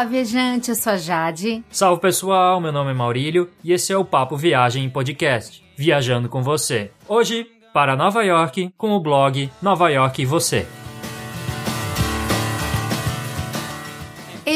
Olá, viajante, eu sou a Jade. Salve pessoal, meu nome é Maurílio e esse é o Papo Viagem Podcast, viajando com você. Hoje, para Nova York, com o blog Nova York e Você.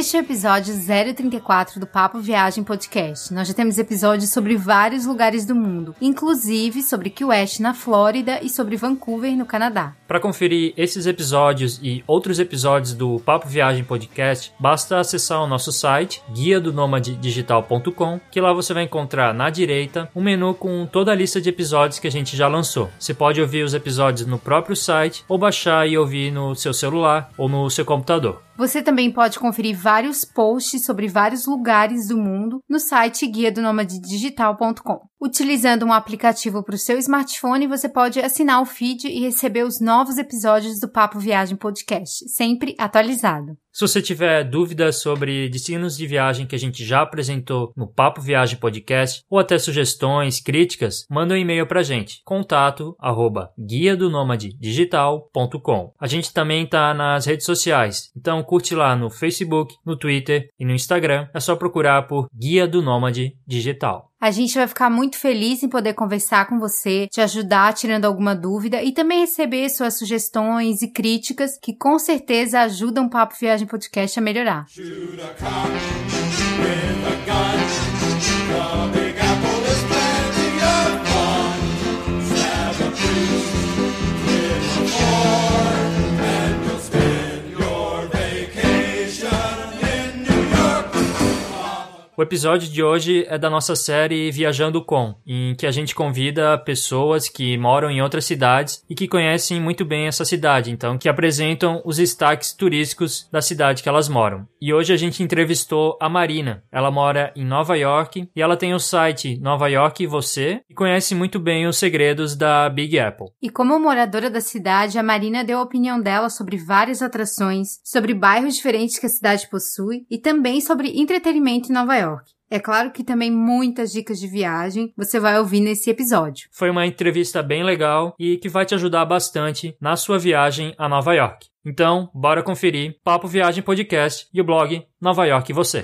Este é o episódio 034 do Papo Viagem Podcast. Nós já temos episódios sobre vários lugares do mundo, inclusive sobre Key West na Flórida e sobre Vancouver no Canadá. Para conferir esses episódios e outros episódios do Papo Viagem Podcast, basta acessar o nosso site guia do digital.com, que lá você vai encontrar na direita um menu com toda a lista de episódios que a gente já lançou. Você pode ouvir os episódios no próprio site ou baixar e ouvir no seu celular ou no seu computador. Você também pode conferir vários posts sobre vários lugares do mundo no site guia do digital.com. Utilizando um aplicativo para o seu smartphone, você pode assinar o feed e receber os novos episódios do Papo Viagem Podcast, sempre atualizado. Se você tiver dúvidas sobre destinos de viagem que a gente já apresentou no Papo Viagem Podcast, ou até sugestões, críticas, manda um e-mail pra gente. Contato arroba guia do digital.com. A gente também tá nas redes sociais, então curte lá no Facebook, no Twitter e no Instagram. É só procurar por Guia do Nômade Digital. A gente vai ficar muito feliz em poder conversar com você, te ajudar tirando alguma dúvida e também receber suas sugestões e críticas que com certeza ajudam o Papo Viagem Podcast a melhorar. O episódio de hoje é da nossa série Viajando Com, em que a gente convida pessoas que moram em outras cidades e que conhecem muito bem essa cidade, então que apresentam os destaques turísticos da cidade que elas moram. E hoje a gente entrevistou a Marina. Ela mora em Nova York e ela tem o site Nova York Você e conhece muito bem os segredos da Big Apple. E como moradora da cidade, a Marina deu a opinião dela sobre várias atrações, sobre bairros diferentes que a cidade possui e também sobre entretenimento em Nova York. York. É claro que também muitas dicas de viagem você vai ouvir nesse episódio. Foi uma entrevista bem legal e que vai te ajudar bastante na sua viagem a Nova York. Então, bora conferir Papo Viagem Podcast e o blog Nova York e Você.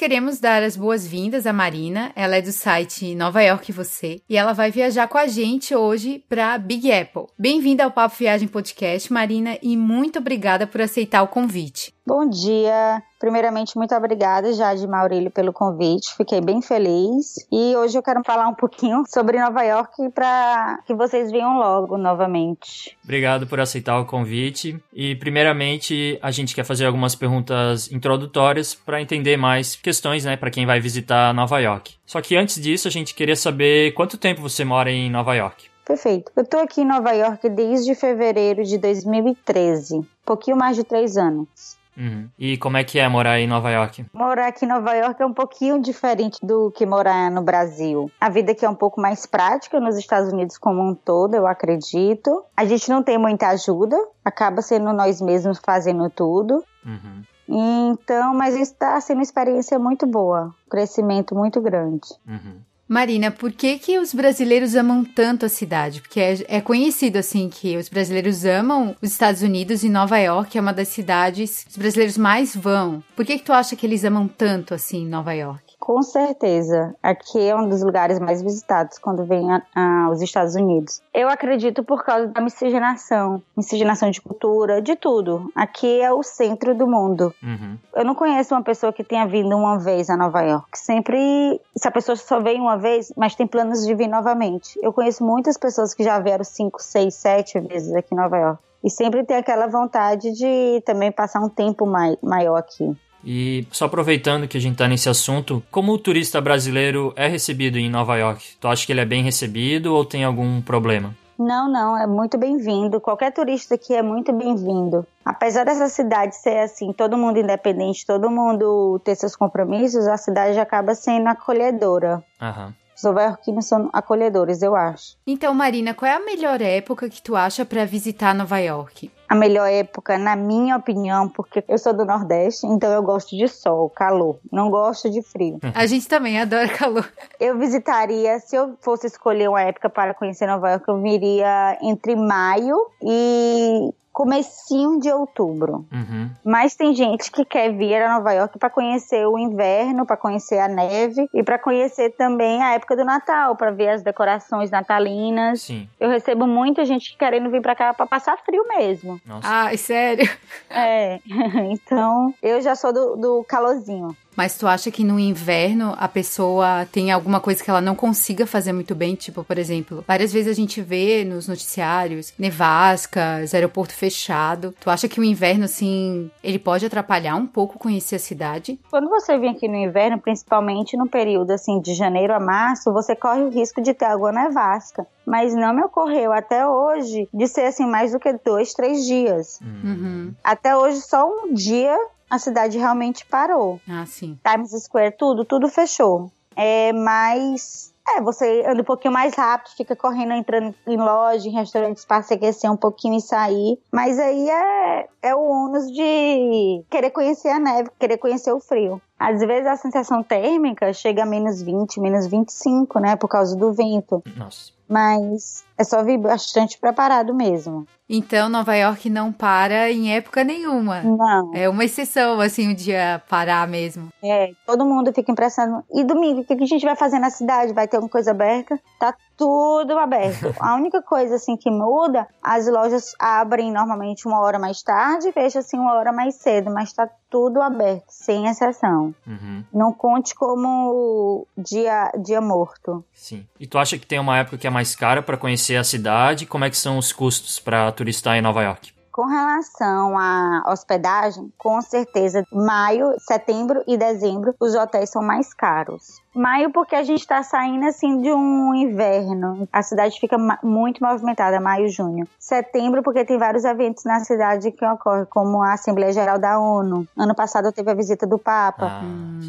Queremos dar as boas-vindas à Marina. Ela é do site Nova York Você e ela vai viajar com a gente hoje para Big Apple. Bem-vinda ao Papo Viagem Podcast, Marina, e muito obrigada por aceitar o convite. Bom dia. Primeiramente, muito obrigada, Jade Maurílio, pelo convite. Fiquei bem feliz. E hoje eu quero falar um pouquinho sobre Nova York para que vocês venham logo novamente. Obrigado por aceitar o convite. E, primeiramente, a gente quer fazer algumas perguntas introdutórias para entender mais questões, né, para quem vai visitar Nova York. Só que antes disso, a gente queria saber quanto tempo você mora em Nova York. Perfeito. Eu tô aqui em Nova York desde fevereiro de 2013, um pouquinho mais de três anos. Uhum. E como é que é morar em Nova York? Morar aqui em Nova York é um pouquinho diferente do que morar no Brasil. A vida aqui é um pouco mais prática nos Estados Unidos como um todo, eu acredito. A gente não tem muita ajuda, acaba sendo nós mesmos fazendo tudo. Uhum. Então, mas está sendo uma experiência muito boa, um crescimento muito grande. Uhum. Marina, por que que os brasileiros amam tanto a cidade? Porque é, é, conhecido assim que os brasileiros amam os Estados Unidos e Nova York é uma das cidades que os brasileiros mais vão. Por que que tu acha que eles amam tanto assim Nova York? Com certeza. Aqui é um dos lugares mais visitados quando vem aos Estados Unidos. Eu acredito por causa da miscigenação miscigenação de cultura, de tudo. Aqui é o centro do mundo. Uhum. Eu não conheço uma pessoa que tenha vindo uma vez a Nova York. Sempre, se a pessoa só vem uma vez, mas tem planos de vir novamente. Eu conheço muitas pessoas que já vieram cinco, seis, sete vezes aqui em Nova York. E sempre tem aquela vontade de também passar um tempo mai maior aqui. E só aproveitando que a gente tá nesse assunto, como o turista brasileiro é recebido em Nova York? Tu acha que ele é bem recebido ou tem algum problema? Não, não, é muito bem-vindo. Qualquer turista aqui é muito bem-vindo. Apesar dessa cidade ser assim, todo mundo independente, todo mundo ter seus compromissos, a cidade acaba sendo acolhedora. Aham. Os nova-iorquinos são acolhedores, eu acho. Então, Marina, qual é a melhor época que tu acha para visitar Nova York? A melhor época, na minha opinião, porque eu sou do Nordeste, então eu gosto de sol, calor. Não gosto de frio. A gente também adora calor. Eu visitaria, se eu fosse escolher uma época para conhecer Nova York, eu viria entre maio e comecinho de outubro. Uhum. Mas tem gente que quer vir a Nova York para conhecer o inverno, para conhecer a neve e para conhecer também a época do Natal, para ver as decorações natalinas. Sim. Eu recebo muita gente querendo vir para cá para passar frio mesmo. Nossa. Ai, sério. É, então eu já sou do, do calorzinho. Mas tu acha que no inverno a pessoa tem alguma coisa que ela não consiga fazer muito bem? Tipo, por exemplo, várias vezes a gente vê nos noticiários nevascas, aeroporto fechado. Tu acha que o inverno, assim, ele pode atrapalhar um pouco conhecer a cidade? Quando você vem aqui no inverno, principalmente no período assim de janeiro a março, você corre o risco de ter alguma nevasca. Mas não me ocorreu até hoje de ser assim mais do que dois, três dias. Uhum. Até hoje só um dia a cidade realmente parou. Ah, sim. Times Square, tudo, tudo fechou. É, mas é, você anda um pouquinho mais rápido, fica correndo, entrando em loja, em restaurantes para se aquecer um pouquinho e sair. Mas aí é, é o ônus de querer conhecer a neve, querer conhecer o frio. Às vezes a sensação térmica chega a menos 20, menos 25, né? Por causa do vento. Nossa. Mas é só vir bastante preparado mesmo. Então, Nova York não para em época nenhuma. Não. É uma exceção, assim, um dia parar mesmo. É, todo mundo fica impressionado. E domingo, o que a gente vai fazer na cidade? Vai ter alguma coisa aberta? Tá tudo aberto. A única coisa, assim, que muda, as lojas abrem normalmente uma hora mais tarde e fecham, assim, uma hora mais cedo, mas tá tudo aberto, sem exceção. Uhum. Não conte como dia, dia morto. Sim. E tu acha que tem uma época que é mais cara para conhecer a cidade? Como é que são os custos para turistar em Nova York? Com relação à hospedagem, com certeza, maio, setembro e dezembro, os hotéis são mais caros. Maio, porque a gente está saindo assim de um inverno. A cidade fica muito movimentada, maio, junho. Setembro, porque tem vários eventos na cidade que ocorrem, como a Assembleia Geral da ONU. Ano passado teve a visita do Papa. Ah,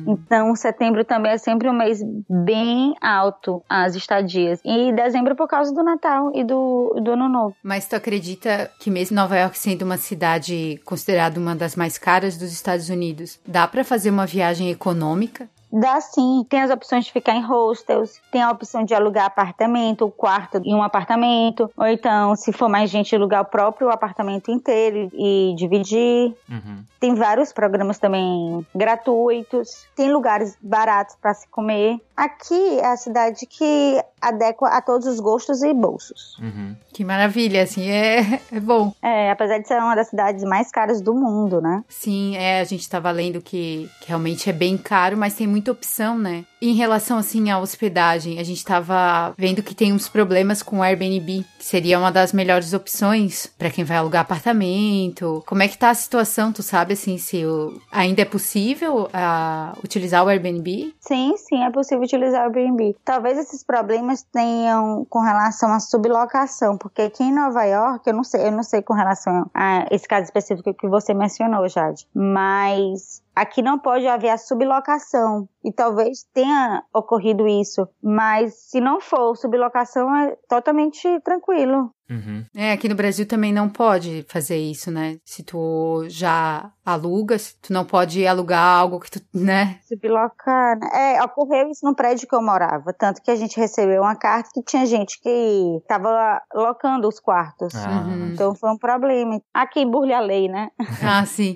Então, setembro também é sempre um mês bem alto as estadias. E dezembro por causa do Natal e do, do Ano Novo. Mas tu acredita que mesmo Nova York sendo uma cidade considerada uma das mais caras dos Estados Unidos, dá para fazer uma viagem econômica? Dá sim. Tem as opções de ficar em hostels, tem a opção de alugar apartamento, o quarto em um apartamento, ou então, se for mais gente, alugar o próprio apartamento inteiro e dividir. uhum. Tem vários programas também gratuitos, tem lugares baratos para se comer. Aqui é a cidade que adequa a todos os gostos e bolsos. Uhum. Que maravilha, assim, é, é bom. É, apesar de ser uma das cidades mais caras do mundo, né? Sim, é, a gente tava lendo que, que realmente é bem caro, mas tem muita opção, né? Em relação, assim, à hospedagem, a gente tava vendo que tem uns problemas com o Airbnb, que seria uma das melhores opções para quem vai alugar apartamento. Como é que tá a situação? Tu sabe, assim, se o- ainda é possível ah, utilizar o Airbnb? Sim, sim, é possível utilizar o Airbnb. Talvez esses problemas tenham com relação à sublocação, porque aqui em Nova York, eu não sei, eu não sei com relação a esse caso específico que você mencionou, Jade, mas aqui não pode haver a sublocação. E talvez tenha ocorrido isso, mas se não for sublocação é totalmente tranquilo. Uhum. É, aqui no Brasil também não pode fazer isso, né? Se tu já alugas, tu não pode alugar algo que tu, né? Sublocar. né? É, ocorreu isso no prédio que eu morava. Tanto que a gente recebeu uma carta que tinha gente que estava locando os quartos. Ah, Uhum. Então foi um problema. Aqui burle a lei, né? Ah, sim.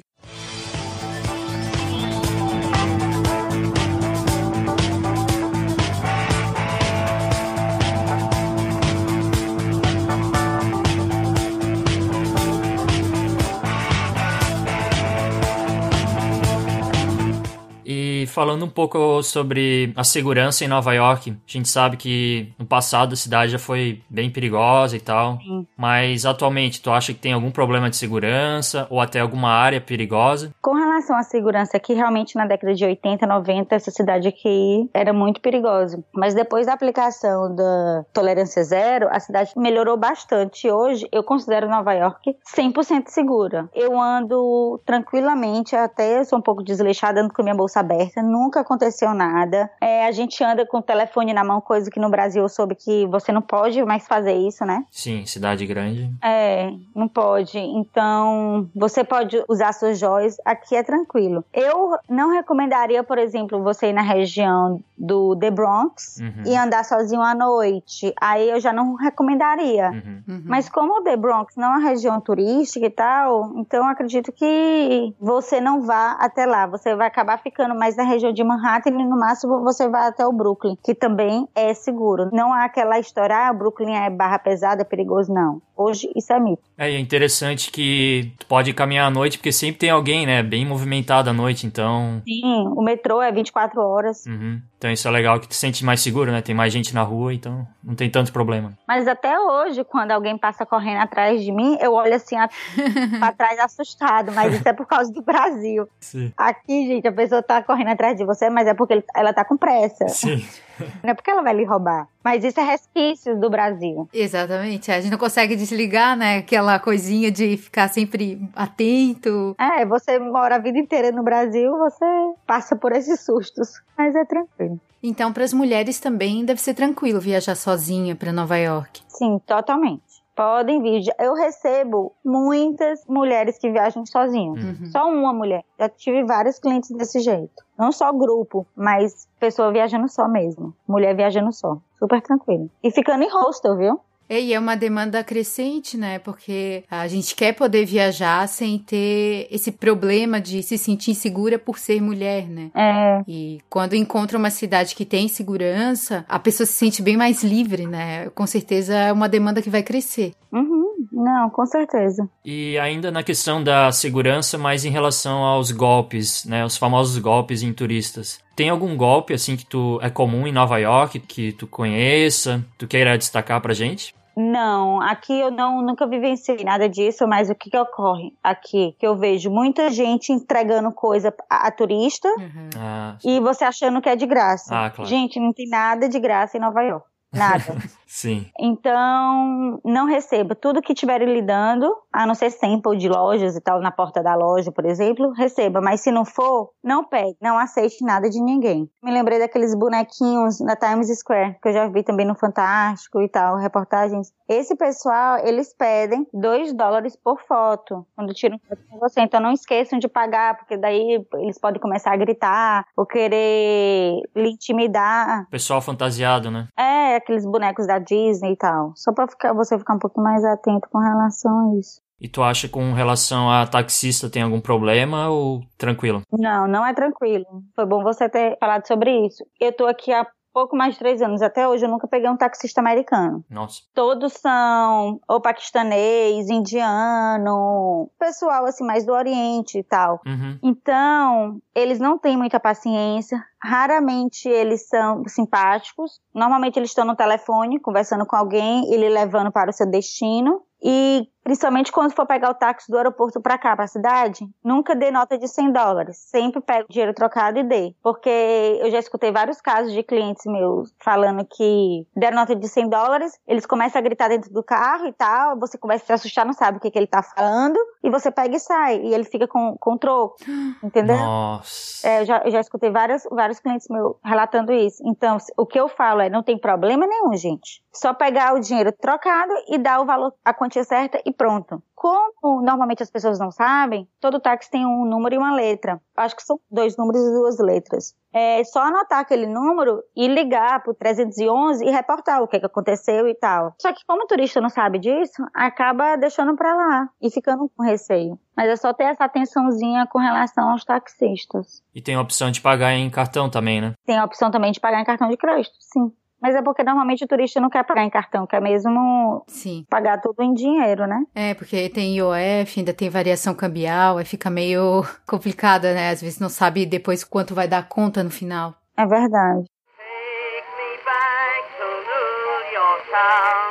Falando um pouco sobre a segurança em Nova York, a gente sabe que no passado a cidade já foi bem perigosa e tal, Sim. mas atualmente tu acha que tem algum problema de segurança ou até alguma área perigosa? Com relação à segurança aqui, realmente na década de 80, 90, essa cidade aqui era muito perigosa. Mas depois da aplicação da tolerância zero, a cidade melhorou bastante. Hoje, eu considero Nova York 100% segura. Eu ando tranquilamente, até sou um pouco desleixada, ando com minha bolsa aberta nunca aconteceu nada. É, a gente anda com o telefone na mão, coisa que no Brasil eu soube que você não pode mais fazer isso, né? Sim, cidade grande. É, não pode. Então, você pode usar suas joias, aqui é tranquilo. Eu não recomendaria, por exemplo, você ir na região do The Bronx Uhum. e andar sozinho à noite. Aí eu já não recomendaria. Uhum. Uhum. Mas como o The Bronx não é uma região turística e tal, então eu acredito que você não vá até lá. Você vai acabar ficando mais na região de Manhattan e no máximo você vai até o Brooklyn, que também é seguro. Não há aquela história, ah, o Brooklyn é barra pesada, é perigoso, não. Hoje isso é mito. É, e é interessante que tu pode caminhar à noite, porque sempre tem alguém, né? Bem movimentado à noite, então. Sim, o metrô é 24 horas. Uhum. Então isso é legal que tu se sente mais seguro, né? Tem mais gente na rua, então não tem tanto problema. Mas até hoje, quando alguém passa correndo atrás de mim, eu olho assim a- pra trás assustado. Mas isso é por causa do Brasil. Sim. Aqui, gente, a pessoa tá correndo atrás de você, mas é porque ela tá com pressa. Sim. Não é porque ela vai lhe roubar. Mas isso é resquício do Brasil. Exatamente. A gente não consegue desligar, né? Aquela coisinha de ficar sempre atento. É, você mora a vida inteira no Brasil, você passa por esses sustos. Mas é tranquilo. Então, para as mulheres também deve ser tranquilo viajar sozinha para Nova York. Sim, totalmente. Podem vir. Eu recebo muitas mulheres que viajam sozinhas. Uhum. Só uma mulher. Já tive vários clientes desse jeito. Não só grupo, mas pessoa viajando só mesmo. Mulher viajando só. Super tranquilo. E ficando em hostel, viu? E é uma demanda crescente, né? Porque a gente quer poder viajar sem ter esse problema de se sentir insegura por ser mulher, né? É. E quando encontra uma cidade que tem segurança, a pessoa se sente bem mais livre, né? Com certeza é uma demanda que vai crescer. Uhum. Não, com certeza. E ainda na questão da segurança, mas em relação aos golpes, né? Os famosos golpes em turistas. Tem algum golpe assim que tu é comum em Nova York que tu conheça, tu queira destacar pra gente? Não, aqui eu não nunca vivenciei nada disso, mas o que, que ocorre aqui? Que eu vejo muita gente entregando coisa a, a turista Uhum. Ah, e você achando que é de graça. Ah, claro. Gente, não tem nada de graça em Nova York. Nada. sim. Então, não receba. Tudo que estiverem lhe dando, a não ser sample de lojas e tal, na porta da loja, por exemplo, receba. Mas se não for, não pegue. Não aceite nada de ninguém. Me lembrei daqueles bonequinhos na Times Square, que eu já vi também no Fantástico e tal, reportagens. Esse pessoal, eles pedem 2 dólares por foto, quando tiram foto com você. Então, não esqueçam de pagar, porque daí eles podem começar a gritar ou querer lhe intimidar. Pessoal fantasiado, né? É, aqueles bonecos da Disney e tal. Só pra ficar, você ficar um pouco mais atento com relação a isso. E tu acha com relação a taxista tem algum problema ou tranquilo? Não, não é tranquilo. Foi bom você ter falado sobre isso. Eu tô aqui há pouco mais de três anos. Até hoje eu nunca peguei um taxista americano. Nossa. Todos são ou paquistanês, indiano, pessoal assim mais do Oriente e tal. Uhum. Então, eles não têm muita paciência. Raramente eles são simpáticos. Normalmente eles estão no telefone conversando com alguém, ele levando para o seu destino. E principalmente quando for pegar o táxi do aeroporto para cá, para a cidade, nunca dê nota de 100 dólares. Sempre pegue o dinheiro trocado e dê. Porque eu já escutei vários casos de clientes meus falando que deram nota de 100 dólares, eles começam a gritar dentro do carro e tal, você começa a se assustar, não sabe o que, que ele tá falando, e você pega e sai. E ele fica com, com troco. Entendeu? Nossa. É, eu, já, eu já escutei vários, vários clientes meus relatando isso. Então, o que eu falo é, não tem problema nenhum, gente. Só pegar o dinheiro trocado e dar o valor, a quantia certa e pronto. Como normalmente as pessoas não sabem, todo táxi tem um número e uma letra. Acho que são dois números e duas letras. É só anotar aquele número e ligar pro 311 e reportar o que, que aconteceu e tal. Só que como o turista não sabe disso, acaba deixando pra lá e ficando com receio. Mas é só ter essa atençãozinha com relação aos taxistas. E tem a opção de pagar em cartão também, né? Tem a opção também de pagar em cartão de crédito, sim. Mas é porque normalmente o turista não quer pagar em cartão, quer mesmo Sim. pagar tudo em dinheiro, né? É, porque tem IOF, ainda tem variação cambial, aí fica meio complicada, né? Às vezes não sabe depois quanto vai dar conta no final. É verdade. Take me back to New York Town,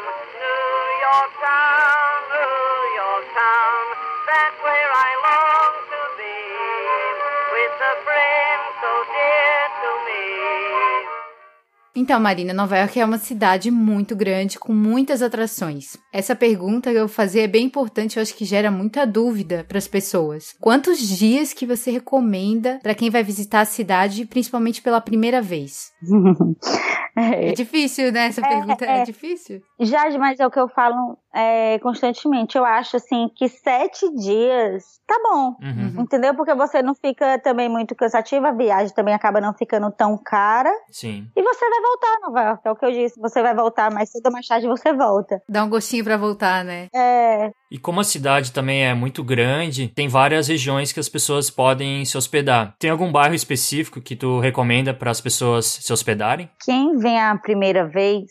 Então, Marina, Nova York é uma cidade muito grande, com muitas atrações. Essa pergunta que eu vou fazer é bem importante, eu acho que gera muita dúvida para as pessoas. Quantos dias que você recomenda para quem vai visitar a cidade, principalmente pela primeira vez? É difícil, né? Essa pergunta é, é. difícil. Jade, mas é o que eu falo é, constantemente. Eu acho assim que sete dias tá bom. Uhum. Entendeu? Porque você não fica também muito cansativa, a viagem também acaba não ficando tão cara. Sim. E você vai voltar, Nova York. É o que eu disse. Você vai voltar mais cedo ou mais tarde você volta. Dá um gostinho para voltar, né? É. E como a cidade também é muito grande, tem várias regiões que as pessoas podem se hospedar. Tem algum bairro específico que tu recomenda para as pessoas se hospedarem? Quem vem a primeira vez,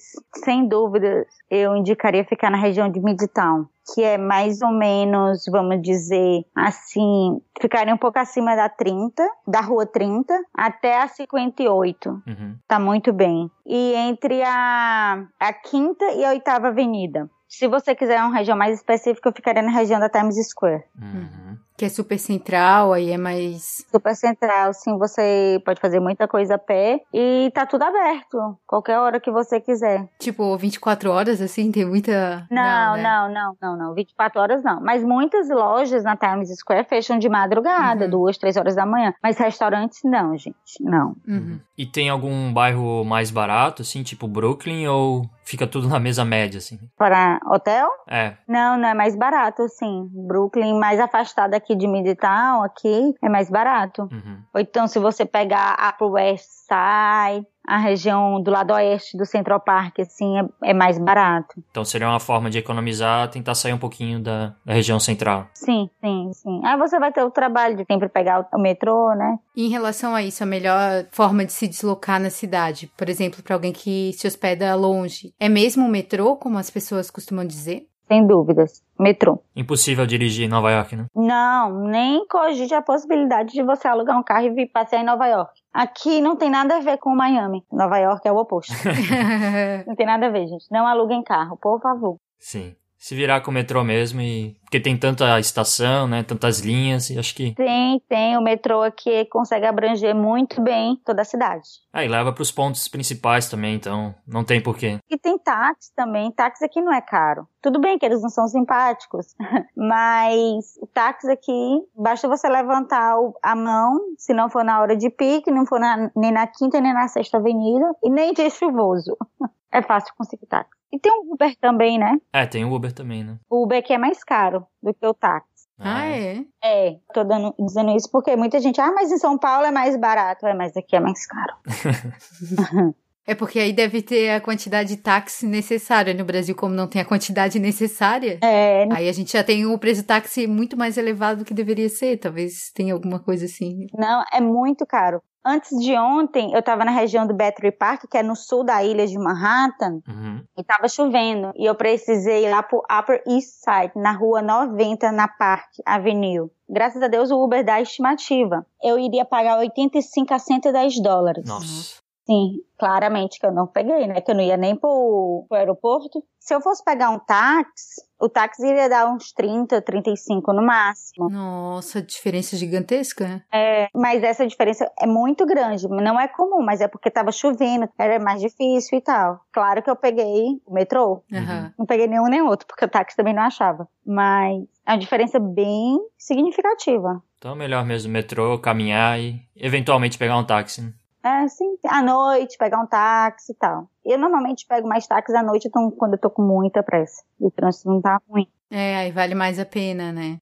sem dúvida, eu indicaria ficar na região de Midtown, que é mais ou menos, vamos dizer, assim, ficaria um pouco acima da 30, da rua 30, até a 58. Uhum. Tá muito bem. E entre a, a quinta e a oitava avenida. Se você quiser uma região mais específica, eu ficaria na região da Times Square. Uhum. Que é super central, aí é mais. Super central, sim, você pode fazer muita coisa a pé e tá tudo aberto, qualquer hora que você quiser. Tipo, 24 horas, assim, tem muita. Não, né? não, não, não, não, 24 horas não. Mas muitas lojas na Times Square fecham de madrugada, Uhum. duas, três horas da manhã. Mas restaurantes não, gente, não. Uhum. E tem algum bairro mais barato, assim, tipo Brooklyn, ou fica tudo na mesma média, assim? Para hotel? É. Não, não é mais barato, sim. Brooklyn, mais afastado aqui de Midtown, aqui, é mais barato. Uhum. Ou então, se você pegar a pro West Side, a região do lado oeste do Central Park, assim, é, é mais barato. Então seria uma forma de economizar, tentar sair um pouquinho da, da região central. Sim, sim, sim. Aí você vai ter o trabalho de sempre pegar o- o metrô, né? E em relação a isso, a melhor forma de se deslocar na cidade, por exemplo, para alguém que se hospeda longe, é mesmo o metrô, como as pessoas costumam dizer? Sem dúvidas. Metrô. Impossível dirigir em Nova York, né? Não, nem cogite a possibilidade de você alugar um carro e vir passear em Nova York. Aqui não tem nada a ver com Miami. Nova York é o oposto. não tem nada a ver, gente. Não aluguem carro, por favor. Sim. Se virar com o metrô mesmo e. Porque tem tanta estação, né? Tantas linhas, e acho que. Tem, tem. O metrô aqui consegue abranger muito bem toda a cidade. Aí leva pros pontos principais também, então não tem porquê. E tem táxi também. Táxi aqui não é caro. Tudo bem que eles não são simpáticos, mas o táxi aqui, basta você levantar a mão, se não for na hora de pique, não for na- nem na quinta nem na sexta avenida, e nem dia chuvoso. É fácil conseguir táxi. E tem o Uber também, né? É, tem o Uber também, né? O Uber aqui é mais caro do que o táxi. ah, é? É, tô dando, dizendo isso porque muita gente, ah, mas em São Paulo é mais barato. É, mas aqui é mais caro. É porque aí deve ter a quantidade de táxi necessária. No Brasil, como não tem a quantidade necessária, É, aí a gente já tem o preço táxi muito mais elevado do que deveria ser. Talvez tenha alguma coisa assim. Não, é muito caro. Antes de ontem, eu tava na região do Battery Park, que é no sul da ilha de Manhattan, Uhum. e tava chovendo. E eu precisei ir lá pro Upper East Side, na rua 90, na Park Avenue. Graças a Deus, o Uber dá a estimativa. Eu iria pagar 85 a 110 dólares. Nossa. Sim, claramente que eu não peguei, né? Que eu não ia nem pro, pro aeroporto. Se eu fosse pegar um táxi, o táxi iria dar uns 30, 35 no máximo. Nossa, diferença gigantesca, né? É, mas essa diferença é muito grande. Não é comum, mas é porque tava chovendo, era mais difícil e tal. Claro que eu peguei o metrô. Aham. Não peguei nenhum nem outro, porque o táxi também não achava. Mas é uma diferença bem significativa. Então é melhor mesmo metrô, caminhar e eventualmente pegar um táxi. É, sim, à noite, pegar um táxi e tal. Eu normalmente pego mais táxis à noite então, quando eu tô com muita pressa. O trânsito não tá ruim. É, aí vale mais a pena, né?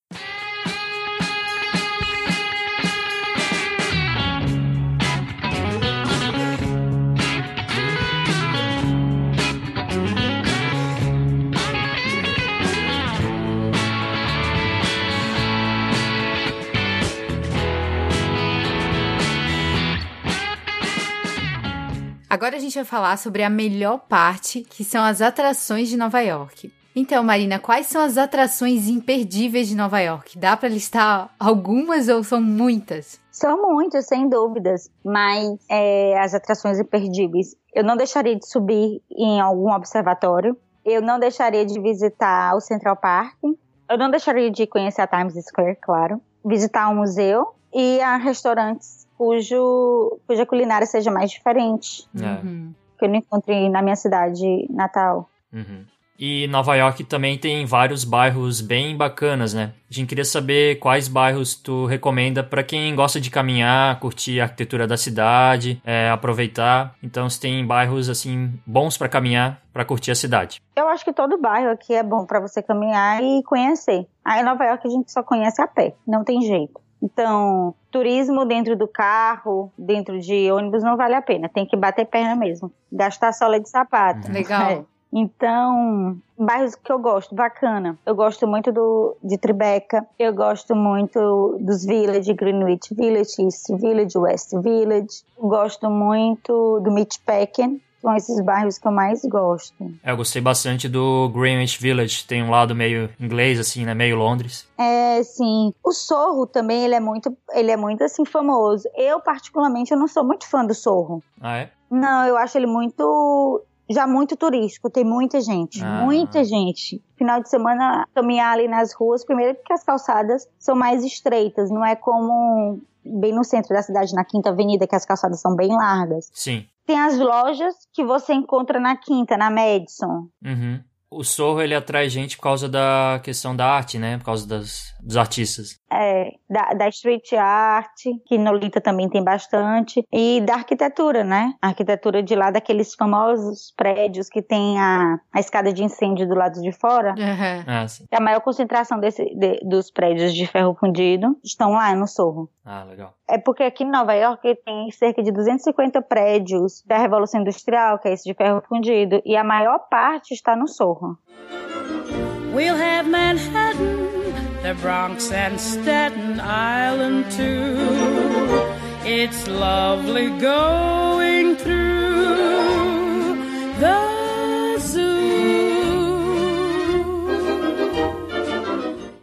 Agora a gente vai falar sobre a melhor parte, que são as atrações de Nova York. Então, Marina, quais são as atrações imperdíveis de Nova York? Dá pra listar algumas ou são muitas? São muitos, sem dúvidas, mas é, as atrações imperdíveis. Eu não deixaria de subir em algum observatório. Eu não deixaria de visitar o Central Park. Eu não deixaria de conhecer a Times Square, claro. Visitar um museu e a restaurantes cujo, cuja culinária seja mais diferente. É. Uhum. que eu não encontre na minha cidade natal. Uhum. E Nova York também tem vários bairros bem bacanas, né? A gente queria saber quais bairros tu recomenda para quem gosta de caminhar, curtir a arquitetura da cidade, é, aproveitar. Então, se tem bairros assim bons para caminhar, para curtir a cidade. Eu acho que todo bairro aqui é bom para você caminhar e conhecer. Aí em Nova York a gente só conhece a pé, não tem jeito. Então, turismo dentro do carro, dentro de ônibus, não vale a pena. Tem que bater perna mesmo. Gastar sola de sapato. Legal. É. Então, bairros que eu gosto, bacana. Eu gosto muito do, de Tribeca, eu gosto muito dos Village, Greenwich Village, East Village, West Village. Eu gosto muito do Meatpacking, são esses bairros que eu mais gosto. É, eu gostei bastante do Greenwich Village, tem um lado meio inglês, assim, né? Meio Londres. É, sim. O Sorro também, ele é muito, ele é muito assim famoso. Eu particularmente eu não sou muito fã do Sorro. Ah, é? Não, eu acho ele muito já muito turístico, tem muita gente, Ah. muita gente. Final de semana caminhar ali nas ruas, primeiro porque as calçadas são mais estreitas, não é como bem no centro da cidade, na Quinta Avenida, que as calçadas são bem largas. Sim. Tem as lojas que você encontra na Quinta, na Madison. Uhum. O Sorro, ele atrai gente por causa da questão da arte, né? Por causa das, dos artistas. É, da, da street art, que Nolita também tem bastante, e da arquitetura, né? A arquitetura de lá, daqueles famosos prédios que tem a, a escada de incêndio do lado de fora. Aham. Ah, sim. A maior concentração desse, de- dos prédios de ferro fundido estão lá no Sorro. Ah, legal. É porque aqui em Nova York tem cerca de 250 prédios da Revolução Industrial, que é esse de ferro fundido, e a maior parte está no Sorro. We'll have Manhattan, the Bronx, and Staten Island too. It's lovely going through the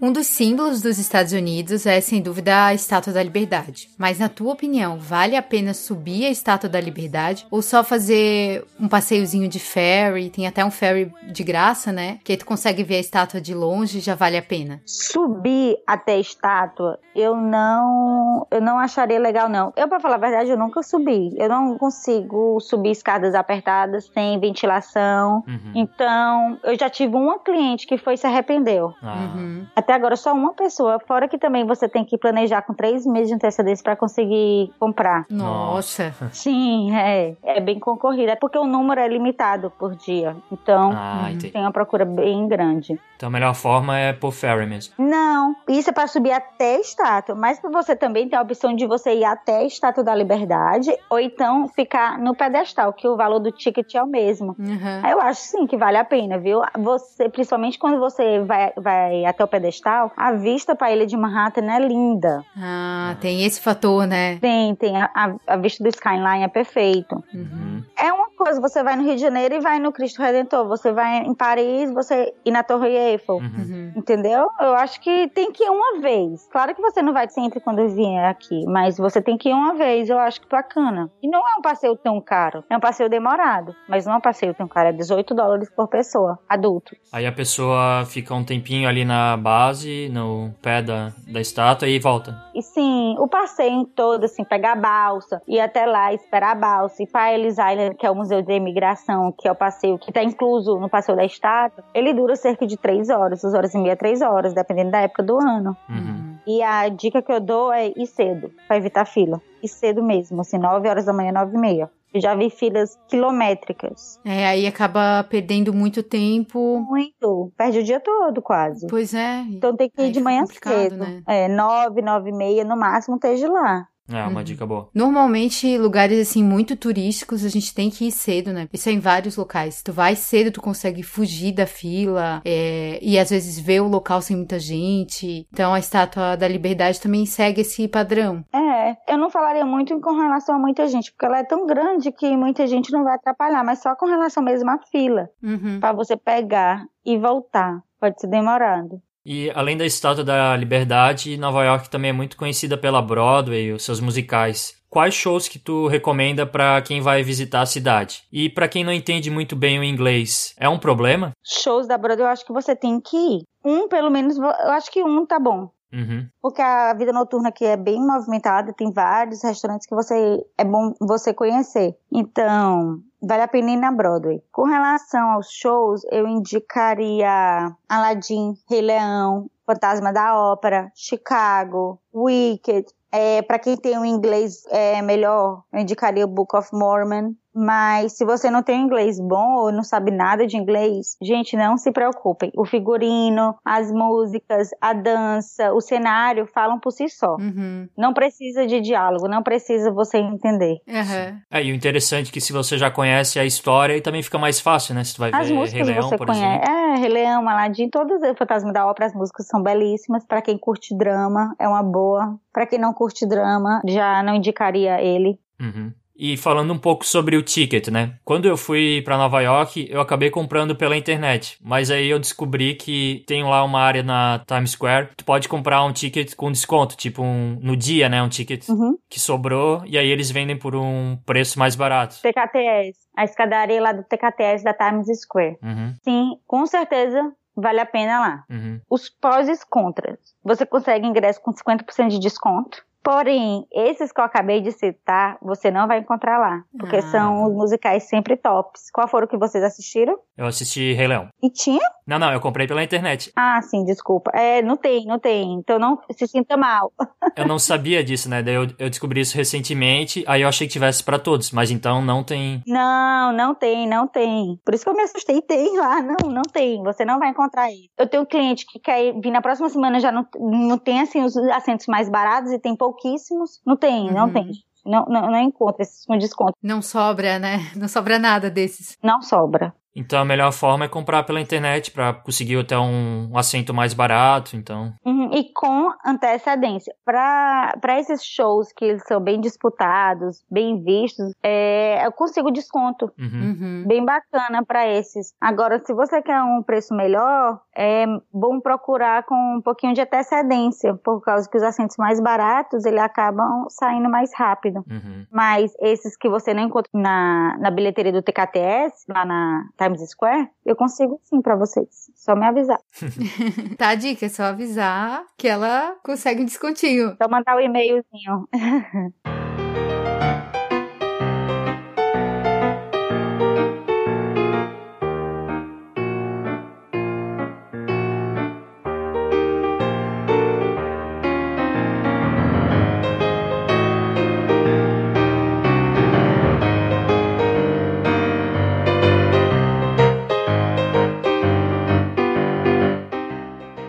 Um dos símbolos dos Estados Unidos é, sem dúvida, a Estátua da Liberdade. Mas, na tua opinião, vale a pena subir a Estátua da Liberdade ou só fazer um passeiozinho de ferry? Tem até um ferry de graça, né? Que aí tu consegue ver a estátua de longe e já vale a pena. Subir até a estátua, eu não, eu não acharia legal não. Eu para falar a verdade, eu nunca subi. Eu não consigo subir escadas apertadas sem ventilação. Uhum. Então, eu já tive uma cliente que foi e se arrependeu. Ah, Uhum. Até agora só uma pessoa, fora que também você tem que planejar com três meses de antecedência para conseguir comprar. Nossa. Sim, é, é bem concorrido. É porque o número é limitado por dia. Então, Ah, entendi. tem uma procura bem grande. Então a melhor forma é por ferry mesmo. Não, isso é para subir até a estátua, mas você também tem a opção de você ir até a estátua da Liberdade ou então ficar no pedestal, que o valor do ticket é o mesmo. Uhum. Eu acho sim que vale a pena, viu? Você, principalmente quando você vai, vai até o pedestal, a vista para a ilha de Manhattan é linda. Ah, tem esse fator, né? Tem, tem a, a- a vista do skyline é perfeito. Uhum. É uma coisa, você vai no Rio de Janeiro e vai no Cristo Redentor, você vai em Paris, você ir na Torre Eiffel. Uhum. Uhum. Entendeu? Eu acho que tem que ir uma vez. Claro que você não vai sempre quando vier aqui, mas você tem que ir uma vez. Eu acho que bacana. E não é um passeio tão caro. É um passeio demorado, mas não é um passeio tão caro. É 18 dólares por pessoa, adulto. Aí a pessoa fica um tempinho ali na base, no pé da, da estátua e volta. E sim, o passeio em todo, assim, pegar a balsa, ir até lá, esperar a balsa, ir para Ellis Island, que é o Museu de Imigração, que é o passeio que está incluso no passeio da estátua, ele dura cerca de 3 horas, 2 horas e meia, 3 horas, dependendo da época do ano. Uhum. E a dica que eu dou é ir cedo, para evitar fila. Ir cedo mesmo, assim, 9 horas da manhã, 9 e meia. Eu já vi filas quilométricas. É, aí acaba perdendo muito tempo. Muito. Perde o dia todo, quase. Pois é. Então tem que Aí ir de manhã cedo. né? É, 9, 9 e meia, no máximo, esteja lá. É uma Uhum. dica boa. Normalmente, lugares assim muito turísticos, a gente tem que ir cedo, né? Isso é em vários locais. Tu vai cedo, tu consegue fugir da fila é, e às vezes ver o local sem muita gente. Então, a Estátua da Liberdade também segue esse padrão. É, eu não falaria muito com relação a muita gente, porque ela é tão grande que muita gente não vai atrapalhar, mas só com relação mesmo à fila, Uhum. Pra você pegar e voltar. Pode ser demorado. E além da Estátua da Liberdade, Nova York também é muito conhecida pela Broadway e os seus musicais. Quais shows que tu recomenda pra quem vai visitar a cidade? E pra quem não entende muito bem o inglês, é um problema? Shows da Broadway eu acho que você tem que ir. Um, pelo menos, eu acho que um tá bom. Uhum. Porque a vida noturna aqui é bem movimentada, tem vários restaurantes que você é bom você conhecer. Então, vale a pena ir na Broadway. Com relação aos shows, eu indicaria Aladdin, Rei Leão, Fantasma da Ópera, Chicago, Wicked. É, para quem tem um inglês é, melhor, eu indicaria o Book of Mormon. Mas se você não tem inglês bom ou não sabe nada de inglês, gente, não se preocupem. O figurino, as músicas, a dança, o cenário falam por si só. Uhum. Não precisa de diálogo, não precisa você entender. Aham. É, e o interessante é que se você já conhece a história, aí também fica mais fácil, né? Se tu vai As ver Rei músicas Leão, você por conhece. exemplo. É, Rei Leão, Aladdin, todas o Fantasma da Ópera, as músicas são belíssimas. Pra quem curte drama, é uma boa. Pra quem não curte drama, já não indicaria ele. Uhum. E falando um pouco sobre o ticket, né? Quando eu fui pra Nova York, eu acabei comprando pela internet. Mas aí eu descobri que tem lá uma área na Times Square, tu pode comprar um ticket com desconto, tipo um, no dia, né? Um ticket Uhum. que sobrou, e aí eles vendem por um preço mais barato. TKTS, a escadaria lá do TKTS da Times Square. Uhum, Sim, com certeza vale a pena lá. uhum. Os pós e os contras. Você consegue ingresso com 50% de desconto. Porém, esses que eu acabei de citar, você não vai encontrar lá. Porque Ah. são os musicais sempre tops. Qual foram que vocês assistiram? Eu assisti Rei Leão. E tinha? Não, não, eu comprei pela internet. Ah, sim, desculpa. É, não tem, não tem. Então não se sinta mal. Eu não sabia disso, né? Daí eu, eu descobri isso recentemente, aí eu achei que tivesse pra todos, mas então não tem. Não, não tem, não tem. Por isso que eu me assustei. Tem lá, não, não tem. Você não vai encontrar isso. Eu tenho um cliente que quer vir na próxima semana já não, não tem assim os assentos mais baratos e tem pouquíssimos. Não tem, não Uhum. tem. Não, não, não encontra esses com desconto. Não sobra, né? Não sobra nada desses. Não sobra. Então a melhor forma é comprar pela internet pra conseguir até um assento mais barato, então. Uhum, E com antecedência. Para esses shows que eles são bem disputados, bem vistos, é, eu consigo desconto. Uhum. Uhum. Bem bacana para esses. Agora, se você quer um preço melhor, é bom procurar com um pouquinho de antecedência, por causa que os assentos mais baratos, ele acabam saindo mais rápido. Uhum. Mas esses que você não encontra na, na bilheteria do TKTS, lá na Times Square, eu consigo sim para vocês. Só me avisar. Tá a dica, é só avisar que ela consegue um descontinho. Só mandar o e-mailzinho.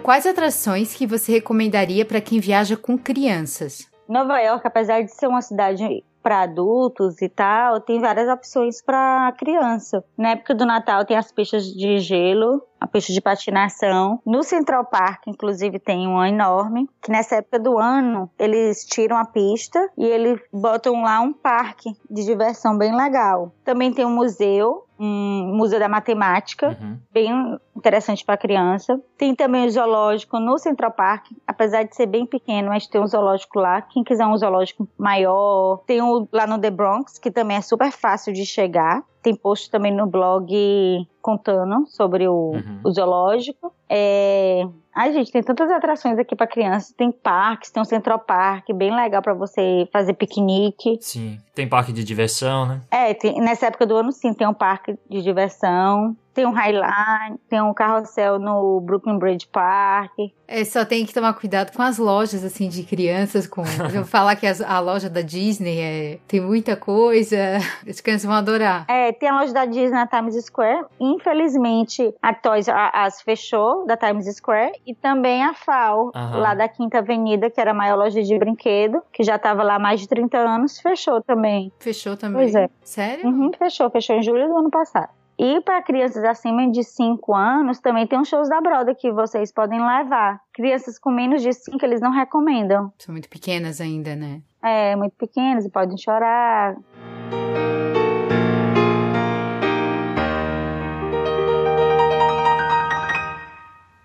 Quais atrações que você recomendaria para quem viaja com crianças? Nova York, apesar de ser uma cidade para adultos e tal, tem várias opções para criança. Na época do Natal tem as pistas de gelo, a pista de patinação. No Central Park, inclusive, tem uma enorme, que nessa época do ano eles tiram a pista e eles botam lá um parque de diversão bem legal. Também tem um museu, um museu da matemática, Uhum. bem interessante para criança. Tem também o zoológico no Central Park, apesar de ser bem pequeno, mas tem um zoológico lá. Quem quiser um zoológico maior, tem um lá no The Bronx, que também é super fácil de chegar. Tem post também no blog contando sobre o, Uhum. o zoológico. É... Ai, gente, tem tantas atrações aqui para criança. Tem parques, tem um Central Park, bem legal para você fazer piquenique. Sim. Tem parque de diversão, né? É, tem- nessa época do ano, sim, tem um parque de diversão. Tem um Highline, tem um carrossel no Brooklyn Bridge Park. É, só tem que tomar cuidado com as lojas, assim, de crianças. Com... Falar que as- a loja da Disney é... tem muita coisa. As crianças vão adorar. É, tem a loja da Disney na Times Square. Infelizmente, a Toys R Us fechou da Times Square. E também a FAO, Aham. lá da Quinta Avenida, que era a maior loja de brinquedo, que já estava lá há mais de 30 anos, fechou também. Fechou também. Pois é. Sério? Uhum, fechou, fechou em julho do ano passado. E para crianças acima de 5 anos, também tem uns shows da Broadway que vocês podem levar. Crianças com menos de 5, eles não recomendam. São muito pequenas ainda, né? É, muito pequenos, podem chorar.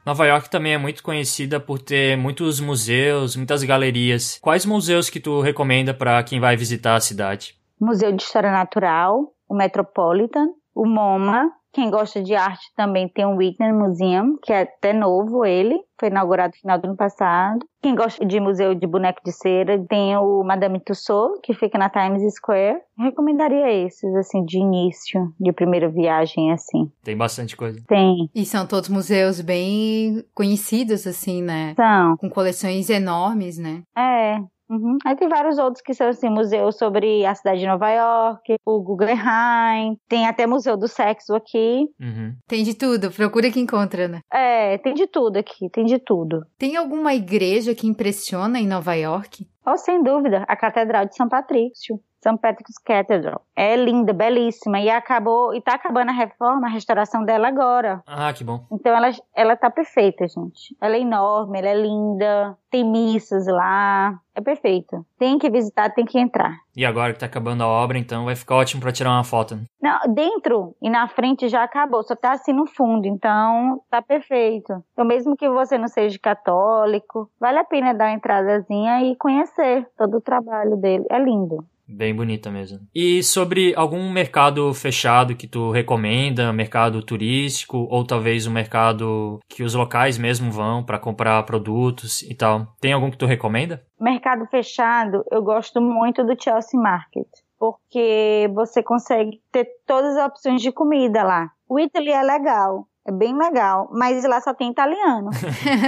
Nova York também é muito conhecida por ter muitos museus, muitas galerias. Quais museus que tu recomenda para quem vai visitar a cidade? Museu de História Natural, o Metropolitan, o MoMA, Quem gosta de arte também tem o Whitney Museum, que é até novo ele, foi inaugurado no final do ano passado. Quem gosta de museu de boneco de cera, tem o Madame Tussauds, que fica na Times Square. Recomendaria esses, assim, de início, de primeira viagem, assim. Tem bastante coisa. Tem. E são todos museus bem conhecidos, assim, né? São. Com coleções enormes, né? É. Uhum. Aí tem vários outros que são assim, museus sobre a cidade de Nova York, o Guggenheim, tem até museu do sexo aqui. Uhum. Tem de tudo, procura que encontra, né? É, tem de tudo aqui, tem de tudo. Tem alguma igreja que impressiona em Nova York? Oh, sem dúvida, a Catedral de São Patrício. St. Patrick's Cathedral. É linda, belíssima. E acabou, e tá acabando a reforma, a restauração dela agora. Ah, que bom. Então ela, ela tá perfeita, gente. Ela é enorme, ela é linda, tem missas lá. É perfeita. Tem que visitar, tem que entrar. E agora que tá acabando a obra, então vai ficar ótimo pra tirar uma foto. né? Não, dentro e na frente já acabou, só tá assim no fundo, então tá perfeito. Então mesmo que você não seja católico, vale a pena dar uma entradazinha e conhecer todo o trabalho dele. É lindo. Bem bonita mesmo. E sobre algum mercado fechado que tu recomenda, mercado turístico ou talvez um mercado que os locais mesmo vão pra comprar produtos e tal. Tem algum que tu recomenda? Mercado fechado, eu gosto muito do Chelsea Market, porque você consegue ter todas as opções de comida lá. O Italy é legal, é bem legal, mas lá só tem italiano,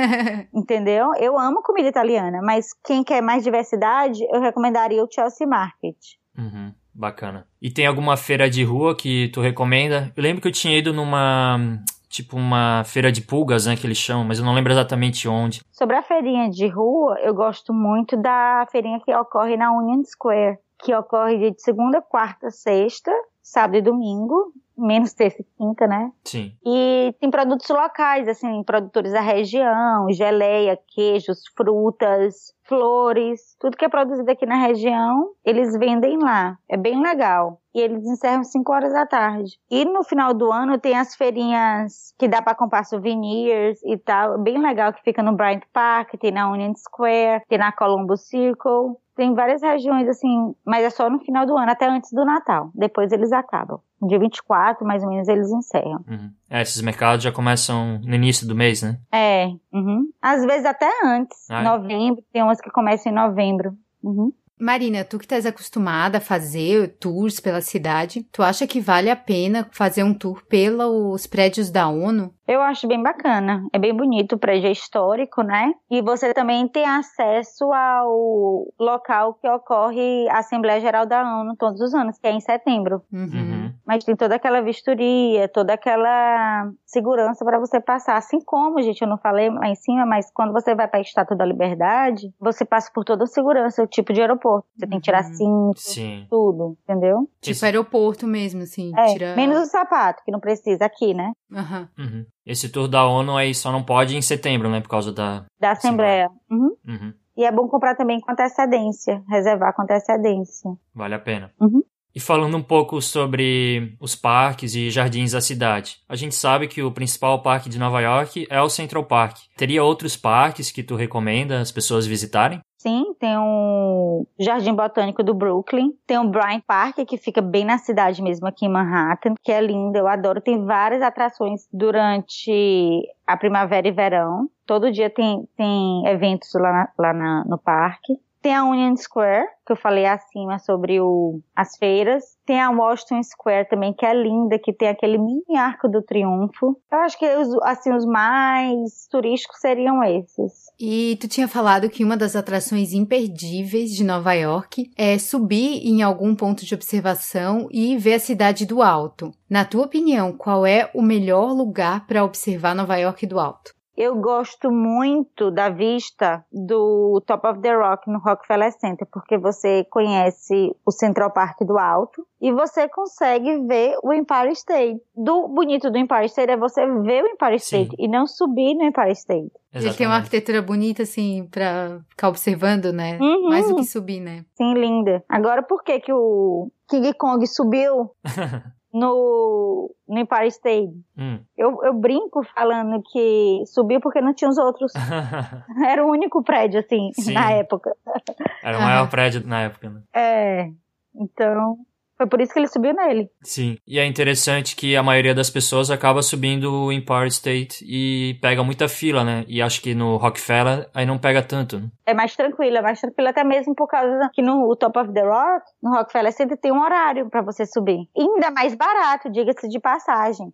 entendeu? Eu amo comida italiana, mas quem quer mais diversidade, eu recomendaria o Chelsea Market. Uhum, bacana. E tem alguma feira de rua que tu recomenda? Eu lembro que eu tinha ido numa tipo uma feira de pulgas, né, que eles chamam, mas eu não lembro exatamente onde. Sobre a feirinha de rua, eu gosto muito da feirinha que ocorre na Union Square, que ocorre de segunda, quarta, sexta, sábado e domingo, menos terça e quinta, né? Sim. E tem produtos locais, assim, produtores da região, geleia, queijos, frutas, flores, tudo que é produzido aqui na região, eles vendem lá. É bem legal. E eles encerram 5 horas da tarde. E no final do ano tem as feirinhas que dá para comprar souvenirs e tal, bem legal que fica no Bryant Park, tem na Union Square, tem na Columbus Circle. Tem várias regiões assim, mas é só no final do ano, até antes do Natal. Depois eles acabam. No dia 24, mais ou menos, eles encerram. Uhum. É, esses mercados já começam no início do mês, né? É, uhum. às vezes até antes. Ah, é? novembro, tem umas que começam em novembro. Uhum. Marina, tu que estás acostumada a fazer tours pela cidade, tu acha que vale a pena fazer um tour pelos prédios da ONU? Eu acho bem bacana. É bem bonito, o prédio é histórico, né? E você também tem acesso ao local que ocorre a Assembleia Geral da ONU todos os anos, que é em setembro. Uhum. Uhum. Mas tem toda aquela vistoria, toda aquela segurança para você passar. Assim como, gente, eu não falei lá em cima, mas quando você vai para a Estátua da Liberdade, você passa por toda a segurança, o tipo de aeroporto. Você tem que tirar Uhum. cinto, Sim. tudo, entendeu? Tipo Esse- aeroporto mesmo, assim. É, tira... menos o sapato, que não precisa aqui, né? Aham. Uhum. Esse tour da ONU aí só não pode em setembro, né? Por causa da. Da Assembleia. Uhum. Uhum. E é bom comprar também com antecedência, reservar com antecedência. Vale a pena. Uhum. E falando um pouco sobre os parques e jardins da cidade. A gente sabe que o principal parque de Nova York é o Central Park. Teria outros parques que tu recomenda as pessoas visitarem? Sim, tem o Jardim Botânico do Brooklyn, tem o Bryant Park, que fica bem na cidade mesmo, aqui em Manhattan, que é lindo, eu adoro. Tem várias atrações durante a primavera e verão. Todo dia tem, tem eventos lá, lá na- no parque. Tem a Union Square, que eu falei acima sobre o, as feiras. Tem a Washington Square também, que é linda, que tem aquele mini arco do triunfo. Eu acho que os, assim, os mais turísticos seriam esses. E tu tinha falado que uma das atrações imperdíveis de Nova York é subir em algum ponto de observação e ver a cidade do alto. Na tua opinião, qual é o melhor lugar para observar Nova York do alto? Eu gosto muito da vista do Top of the Rock no Rockefeller Center, porque você conhece o Central Park do alto e você consegue ver o Empire State. Do bonito do Empire State é você ver o Empire Sim. State e não subir no Empire State. Ele tem uma arquitetura bonita, assim, pra ficar observando, né? Uhum. Mais do que subir, né? Sim, linda. Agora, por que que o King Kong subiu no, no Empire State? Hum. Eu, eu brinco falando que subiu porque não tinha os outros. Era o único prédio, assim, Sim. na época. Era o maior prédio na época, né? É. Então, Foi por isso que ele subiu nele. Sim. E é interessante que a maioria das pessoas acaba subindo o Empire State e pega muita fila, né? E acho que no Rockefeller aí não pega tanto. Né? É mais tranquilo, é mais tranquilo até mesmo por causa que no Top of the Rock, no Rockefeller Center tem um horário para você subir. E ainda mais barato, diga-se de passagem.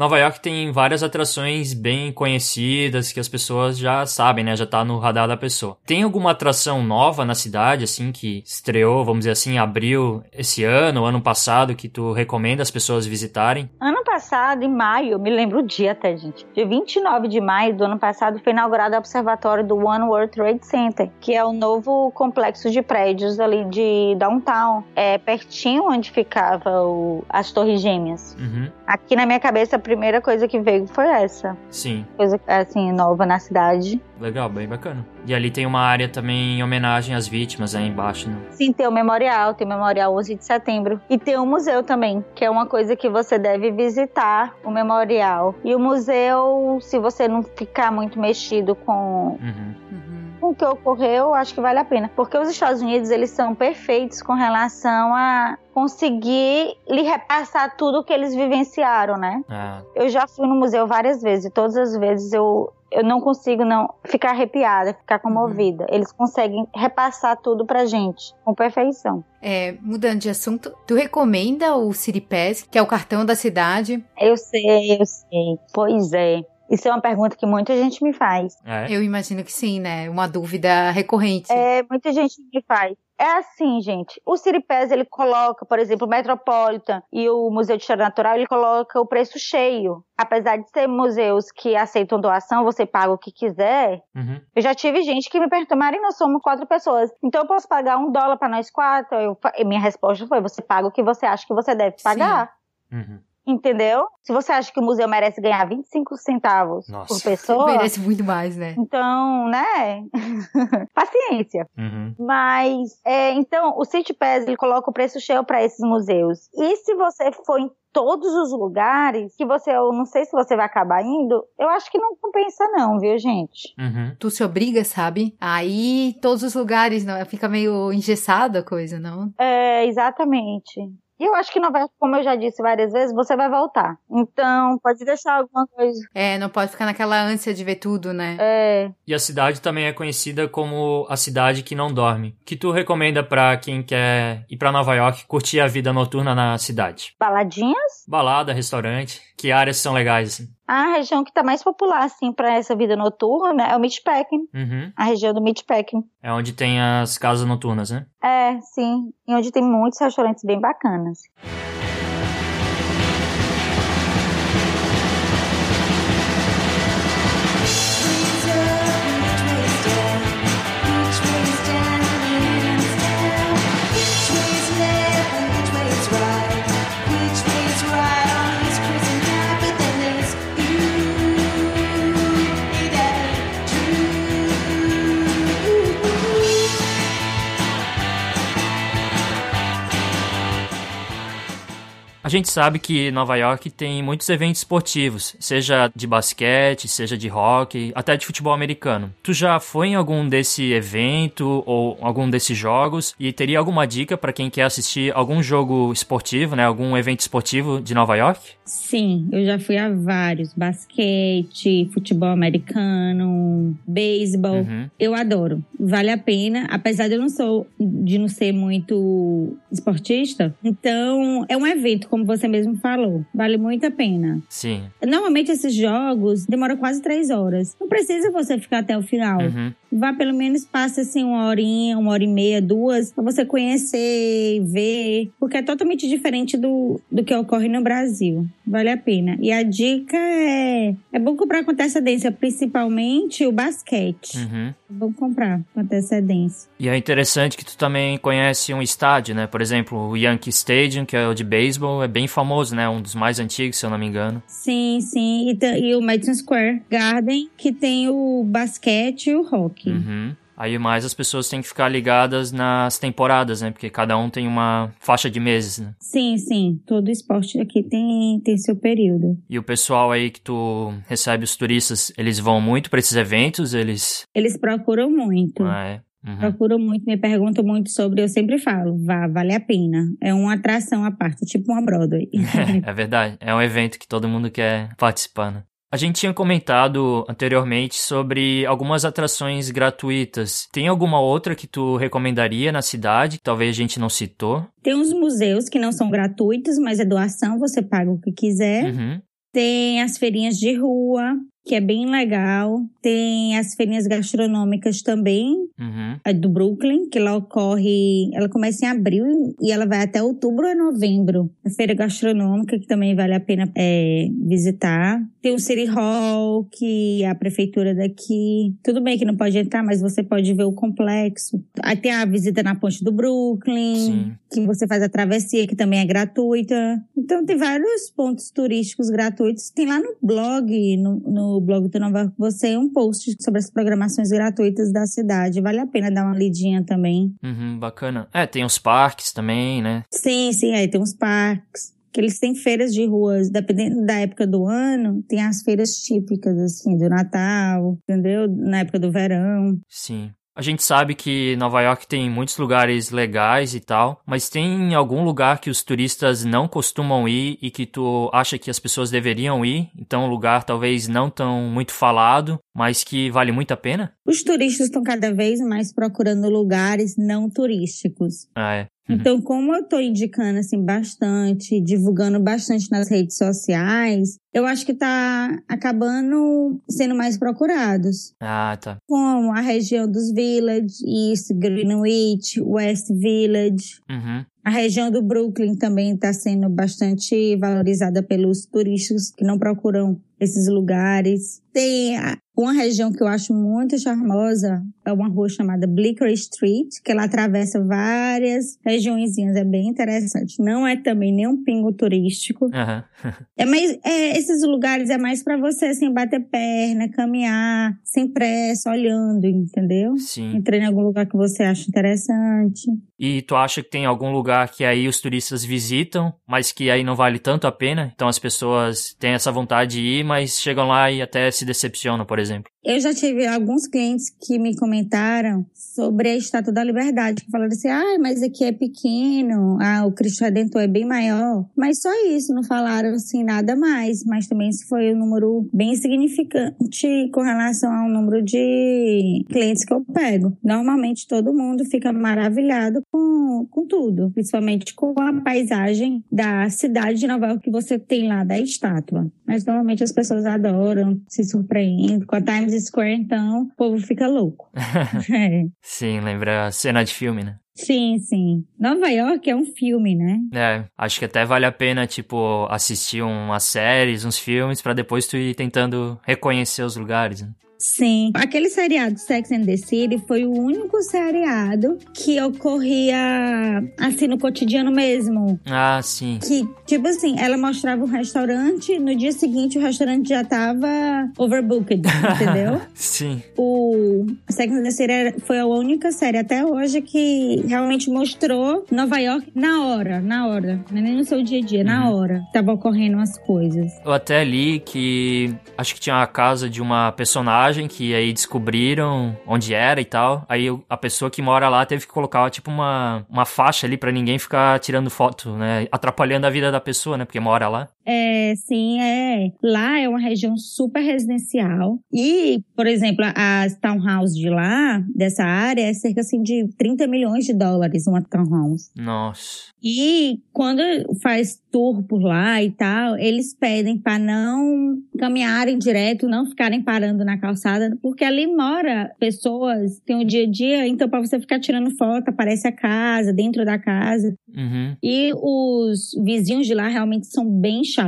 Nova York tem várias atrações bem conhecidas que as pessoas já sabem, né? Já tá no radar da pessoa. Tem alguma atração nova na cidade, assim, que estreou, vamos dizer assim, abril esse ano, ano passado, que tu recomenda as pessoas visitarem? Ano passado, em maio, me lembro o dia até, gente. Dia 29 de maio do ano passado foi inaugurado o observatório do One World Trade Center, que é o novo complexo de prédios ali de downtown. É pertinho onde ficava o, as Torres Gêmeas. Uhum. Aqui na minha cabeça, a primeira coisa que veio foi essa. Sim. Coisa, assim, nova na cidade. Legal, bem bacana. E ali tem uma área também em homenagem às vítimas aí embaixo, né? Sim, tem o memorial, tem o memorial 11 de setembro. E tem o museu também, que é uma coisa que você deve visitar, o memorial. E o museu, se você não ficar muito mexido com Uhum. com o que ocorreu, acho que vale a pena. Porque os Estados Unidos, eles são perfeitos com relação a conseguir lhe repassar tudo que eles vivenciaram, né? Ah, Eu já fui no museu várias vezes e todas as vezes eu, eu não consigo não ficar arrepiada, ficar comovida. Eles conseguem repassar tudo pra gente com perfeição. É, mudando de assunto, tu recomenda o City Pass, que é o cartão da cidade? Eu sei, eu sei. Pois é. Isso é uma pergunta que muita gente me faz. é. Eu imagino que sim, né? Uma dúvida recorrente. É, muita gente me faz. É assim, gente. O Pass, ele coloca, por exemplo, o Metropolitan e o Museu de História Natural, ele coloca o preço cheio. Apesar de ser museus que aceitam doação, você paga o que quiser. Uhum. Eu já tive gente que me perguntou, Marina, nós somos quatro pessoas. Então eu posso pagar um dólar pra nós quatro? Eu, e minha resposta foi, você paga o que você acha que você deve pagar. Uhum. Entendeu? Se você acha que o museu merece ganhar 25 centavos Nossa. por pessoa, Merece muito mais, né? então, né? Paciência. Uhum. Mas, é, então, o City Pass, ele coloca o preço cheio para esses museus. E se você for em todos os lugares, que você, eu não sei se você vai acabar indo, eu acho que não compensa não, viu, gente? Uhum. Tu se obriga, sabe? Aí todos os lugares, não, fica meio engessada a coisa, não? É, exatamente. E eu acho que Nova York, como eu já disse várias vezes, você vai voltar. Então, pode deixar alguma coisa. É, não pode ficar naquela ânsia de ver tudo, né? É, E a cidade também é conhecida como a cidade que não dorme. O que tu recomenda pra quem quer ir pra Nova York curtir a vida noturna na cidade? baladinhas? Balada, restaurante, que áreas são legais assim? A região que tá mais popular, assim, para essa vida noturna é o Meatpacking. Uhum. A região do Meatpacking. É onde tem as casas noturnas, né? É, sim. E onde tem muitos restaurantes bem bacanas. Gente sabe que Nova York tem muitos eventos esportivos, seja de basquete, seja de hockey, até de futebol americano. Tu já foi em algum desse evento ou algum desses jogos e teria alguma dica para quem quer assistir algum jogo esportivo, né, algum evento esportivo de Nova York? Sim, eu já fui a vários. Basquete, futebol americano, beisebol. Uhum. Eu adoro. Vale a pena, apesar de eu não sou de não ser muito esportista. Então, é um evento, como você mesmo falou. Vale muito a pena. Sim. Normalmente esses jogos demoram quase três horas. Não precisa você ficar até o final. Uhum. vá pelo menos passe assim uma horinha, uma hora e meia, duas, pra você conhecer, ver, porque é totalmente diferente do, do que ocorre no Brasil. Vale a pena. E a dica é: é bom comprar com antecedência, principalmente o basquete. Uhum. É bom comprar com antecedência. E é interessante que tu também conhece um estádio, né? Por exemplo, o Yankee Stadium, que é o de beisebol, é bem famoso, né? Um dos mais antigos, se eu não me engano. Sim, sim. E, e o Madison Square Garden, que tem o basquete e o hockey. Uhum. Aí mais as pessoas têm que ficar ligadas nas temporadas, né? Porque cada um tem uma faixa de meses, né? Sim, sim. Todo esporte aqui tem, tem seu período. E o pessoal aí que tu recebe os turistas, eles vão muito pra esses eventos, eles... Eles procuram muito. Ah, é. Uhum. Procuram muito, me perguntam muito sobre. Eu sempre falo, vá, vale a pena. É uma atração à parte, tipo uma Broadway. É verdade. É um evento que todo mundo quer participar, né? A gente tinha comentado anteriormente sobre algumas atrações gratuitas. Tem alguma outra que tu recomendaria na cidade? que Talvez a gente não citou. tem uns museus que não são gratuitos, mas é doação, você paga o que quiser. Uhum. Tem as feirinhas de rua, que é bem legal. Tem as feirinhas gastronômicas também, Uhum. a do Brooklyn, que ela ocorre, ela começa em abril e ela vai até outubro ou novembro. A feira gastronômica, que também vale a pena é, visitar. Tem o City Hall, que é a prefeitura daqui. Tudo bem que não pode entrar, mas você pode ver o complexo. Aí tem a visita na ponte do Brooklyn, Sim. que você faz a travessia, que também é gratuita. Então tem vários pontos turísticos gratuitos. Tem lá no blog, no, no blog do Nova York, você um post sobre as programações gratuitas da cidade. Vale a pena dar uma lidinha também. Uhum, bacana. É, tem os parques também, né? Sim, sim, aí tem uns parques. Que eles têm feiras de ruas, dependendo da época do ano, tem as feiras típicas, assim, do Natal, entendeu? Na época do verão. Sim. A gente sabe que Nova York tem muitos lugares legais e tal, mas tem algum lugar que os turistas não costumam ir e que tu acha que as pessoas deveriam ir? Então, um lugar talvez não tão muito falado, mas que vale muito a pena? Os turistas estão cada vez mais procurando lugares não turísticos. Ah, é. Uhum. Então, como eu tô indicando assim bastante, divulgando bastante nas redes sociais, eu acho que tá acabando sendo mais procurados. Ah, tá. Como a região dos Village, East Greenwich, West Village. Uhum. A região do Brooklyn também está sendo bastante valorizada pelos turistas que não procuram esses lugares. Tem uma região que eu acho muito charmosa, é uma rua chamada Bleecker Street, que ela atravessa várias regiõezinhas, é bem interessante. Não é também nem um pingo turístico. Aham. É mais, é, esses lugares é mais para você assim bater perna, caminhar, sem pressa, olhando, entendeu? Sim. Entrando em algum lugar que você acha interessante. E tu acha que tem algum lugar que aí os turistas visitam, mas que aí não vale tanto a pena? Então as pessoas têm essa vontade de ir, mas chegam lá e até se decepcionam, por exemplo. Eu já tive alguns clientes que me comentaram sobre a Estátua da Liberdade, que falaram assim, ah, mas aqui é pequeno, ah, o Cristo Redentor é bem maior. Mas só isso, não falaram assim nada mais. Mas também isso foi um número bem significante com relação ao número de clientes que eu pego. Normalmente todo mundo fica maravilhado com, com tudo, principalmente com a paisagem da cidade de Nova York que você tem lá da estátua. Mas normalmente as pessoas adoram, se Com a Times Square, então, o povo fica louco. É. Sim, lembra a cena de filme, né? Sim, sim. Nova York é um filme, né? É, acho que até vale a pena, tipo, assistir umas séries, uns filmes, pra depois tu ir tentando reconhecer os lugares, né? Sim. Aquele seriado Sex and the City foi o único seriado que ocorria assim no cotidiano mesmo. Ah, sim. Que, tipo assim, ela mostrava um restaurante, no dia seguinte o restaurante já tava overbooked, entendeu? Sim. o Sex and the City foi a única série até hoje que realmente mostrou Nova York na hora, na hora. Não é nem no seu dia a dia, na hora. Tava ocorrendo as coisas. Eu até li que acho que tinha a casa de uma personagem que aí descobriram onde era e tal. Aí a pessoa que mora lá teve que colocar tipo uma, uma faixa ali pra ninguém ficar tirando foto, né? Atrapalhando a vida da pessoa, né? Porque mora lá. É, sim, é. Lá é uma região super residencial. E, por exemplo, as townhouses de lá, dessa área, é cerca assim, de 30 milhões de dólares uma townhouse. Nossa. E quando faz tour por lá e tal, eles pedem para não caminharem direto, não ficarem parando na calçada, porque ali mora pessoas, tem o dia a dia, então para você ficar tirando foto, aparece a casa, dentro da casa. Uhum. E os vizinhos de lá realmente são bem chatos.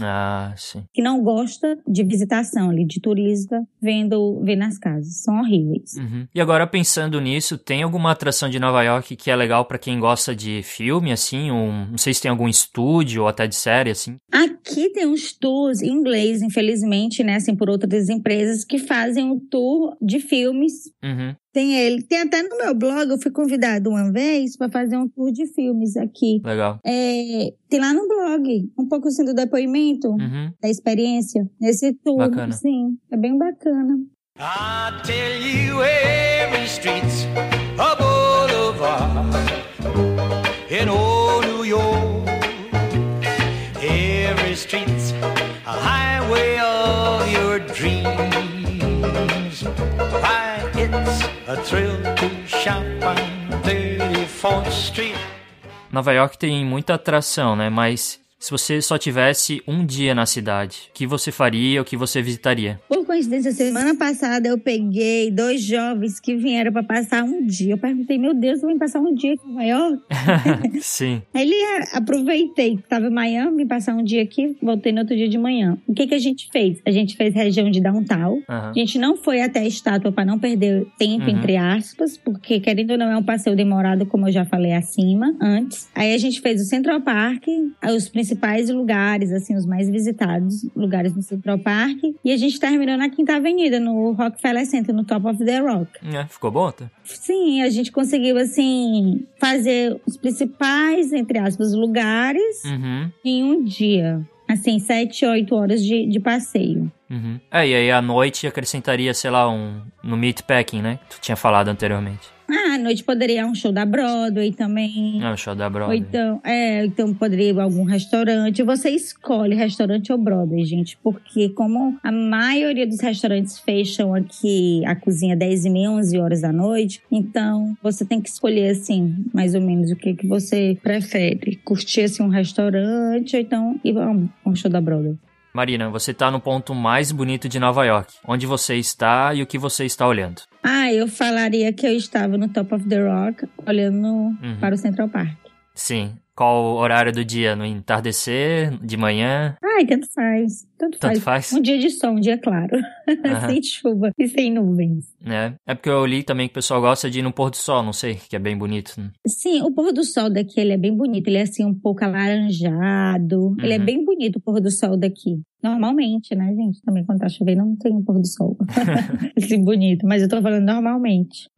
Ah, sim. Que não gosta de visitação ali, de turista vendo, vendo as casas. São horríveis. Uhum. E agora pensando nisso, tem alguma atração de Nova York que é legal pra quem gosta de filme, assim? Um, não sei se tem algum estúdio ou até de série, assim. Aqui tem uns tours em inglês, infelizmente, né? Assim, por outras empresas que fazem um tour de filmes. Uhum. Tem ele. Tem até no meu blog, eu fui convidado uma vez para fazer um tour de filmes aqui. Legal. É, tem lá no blog, um pouco assim do depoimento, Uhum. da experiência, nesse tour. Bacana. Sim, é bem bacana. I tell you every street's a boulevard in old New York. Nova York tem muita atração, né? Mas se você só tivesse um dia na cidade, o que você faria, o que você visitaria? Por coincidência, semana passada eu peguei dois jovens que vieram para passar um dia. Eu perguntei, meu Deus, eu vim passar um dia aqui em Nova York? Sim. Aí ele ah, aproveitei que estava em Miami, passar um dia aqui, voltei no outro dia de manhã. O que que a gente fez? A gente fez região de downtown. Aham. A gente não foi até a estátua para não perder tempo, Uhum. entre aspas, porque querendo ou não é um passeio demorado, como eu já falei acima, antes. Aí a gente fez o Central Park, os principais lugares, assim, os mais visitados, lugares no Central Park. E a gente terminou na Quinta Avenida, no Rockefeller Center, no Top of the Rock. É, ficou bom? tá? Sim, a gente conseguiu, assim, fazer os principais, entre aspas, lugares Uhum. em um dia. Assim, sete, oito horas de, de passeio. Uhum. É, e aí à noite acrescentaria, sei lá, um no meatpacking, né? Tu tinha falado anteriormente. Ah, à noite poderia ir a um show da Broadway também. Não, o show da Ou Broadway. então, é, então poderia ir a algum restaurante. Você escolhe restaurante ou Broadway, gente, porque como a maioria dos restaurantes fecham aqui a cozinha 10 e meia, 11 horas da noite, então você tem que escolher, assim, mais ou menos o que, que você prefere. Curtir, assim, um restaurante ou então ir a um, um show da Broadway. Marina, você tá no ponto mais bonito de Nova York. Onde você está e o que você está olhando? Ah, eu falaria que eu estava no Top of the Rock, olhando para o Central Park. Sim. Qual o horário do dia? No entardecer? De manhã? Ai, tanto faz. Tanto, Tanto faz. faz? Um dia de sol, um dia claro. Sem chuva e sem nuvens. né? É porque eu li também que o pessoal gosta de ir no pôr do sol, não sei, que é bem bonito. né? Sim, o pôr do sol daqui ele é bem bonito. Ele é assim um pouco alaranjado. Ele é Uhum. bem bonito o pôr do sol daqui. Normalmente, né, gente? Também quando tá chovendo não tem um pôr do sol. assim, bonito. Mas eu tô falando normalmente.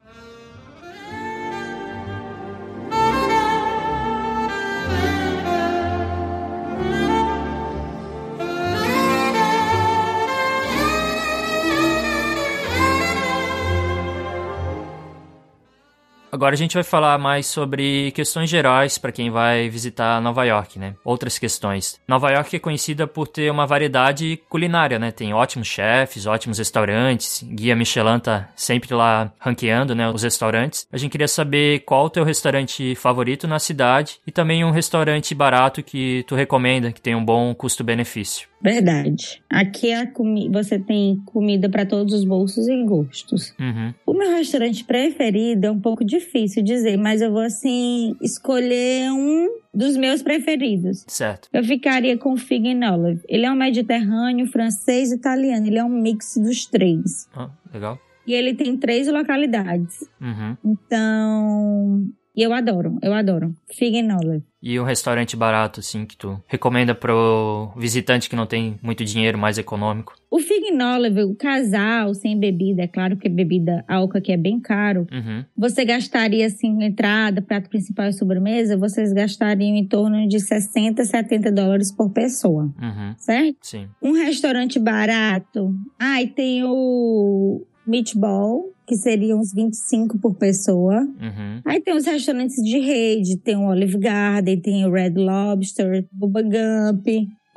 Agora a gente vai falar mais sobre questões gerais para quem vai visitar Nova York, né? Outras questões. Nova York é conhecida por ter uma variedade culinária, né? Tem ótimos chefes, ótimos restaurantes. Guia Michelin tá sempre lá ranqueando, né, os restaurantes. A gente queria saber qual o teu restaurante favorito na cidade e também um restaurante barato que tu recomenda, que tem um bom custo-benefício. Verdade. Aqui a comi você tem comida para todos os bolsos e gostos. Uhum. O meu restaurante preferido é um pouco difícil dizer, mas eu vou assim escolher um dos meus preferidos. Certo. Eu ficaria com o Fig and Olive. Ele é um mediterrâneo, francês e italiano. Ele é um mix dos três. Ah, legal. E ele tem três localidades. Uhum. Então, e eu adoro, eu adoro. Fig and Olive. E um restaurante barato, assim, que tu recomenda pro visitante que não tem muito dinheiro, mais econômico? O Fig and Olive, o casal sem bebida, é claro que bebida álcool aqui é bem caro. Uhum. Você gastaria, assim, entrada, prato principal e sobremesa, vocês gastariam em torno de 60, 70 dólares por pessoa, Uhum. certo? Sim. Um restaurante barato. Ah, e tem o Meatball, que seria uns 25 por pessoa. Uhum. Aí tem os restaurantes de rede, tem o Olive Garden, tem o Red Lobster, Bubba Gump.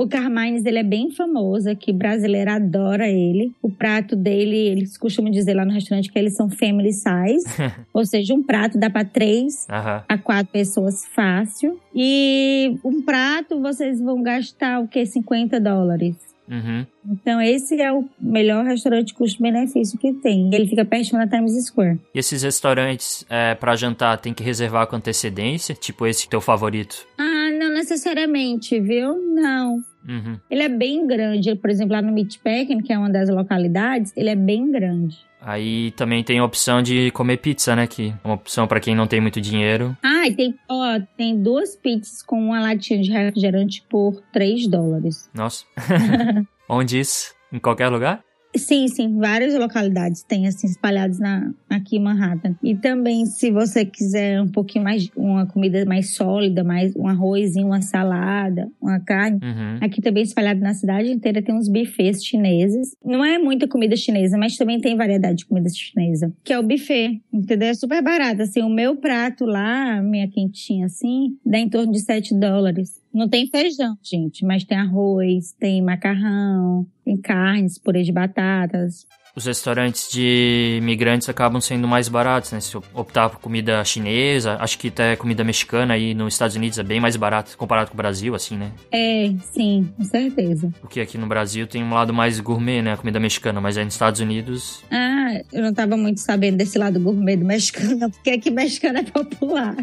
O Carmines, ele é bem famoso aqui, brasileiro adora ele. O prato dele, eles costumam dizer lá no restaurante que eles são family size. ou seja, um prato dá para três Aham. a quatro pessoas fácil. E um prato vocês vão gastar o que? 50 dólares. Uhum. Então, esse é o melhor restaurante custo-benefício que tem. Ele fica perto da Times Square. E esses restaurantes é, para jantar tem que reservar com antecedência? Tipo esse teu favorito? Ah, não necessariamente, viu? Não. Uhum. Ele é bem grande. Por exemplo, lá no Meatpacking, que é uma das localidades, ele é bem grande. Aí também tem a opção de comer pizza, né? Que é uma opção pra quem não tem muito dinheiro. Ah, e tem, ó, tem duas pizzas com uma latinha de refrigerante por 3 dólares. Nossa. Onde isso? Em qualquer lugar? Sim, sim, várias localidades tem assim espalhadas na, aqui em Manhattan. E também, se você quiser um pouquinho mais, uma comida mais sólida, mais um arrozinho, uma salada, uma carne, Uhum. Aqui também espalhado na cidade inteira tem uns buffets chineses. Não é muita comida chinesa, mas também tem variedade de comida chinesa. Que é o buffet, entendeu? É super barato. Assim, o meu prato lá, minha quentinha assim, dá em torno de 7 dólares. Não tem feijão, gente, mas tem arroz, tem macarrão, tem carnes, purê de batatas. Os restaurantes de imigrantes acabam sendo mais baratos, né? Se optar por comida chinesa, acho que até comida mexicana aí nos Estados Unidos é bem mais barato comparado com o Brasil, assim, né? É, sim, com certeza. Porque aqui no Brasil tem um lado mais gourmet, né? A comida mexicana, mas aí nos Estados Unidos. Ah, eu não tava muito sabendo desse lado gourmet do mexicano, porque aqui mexicano é popular.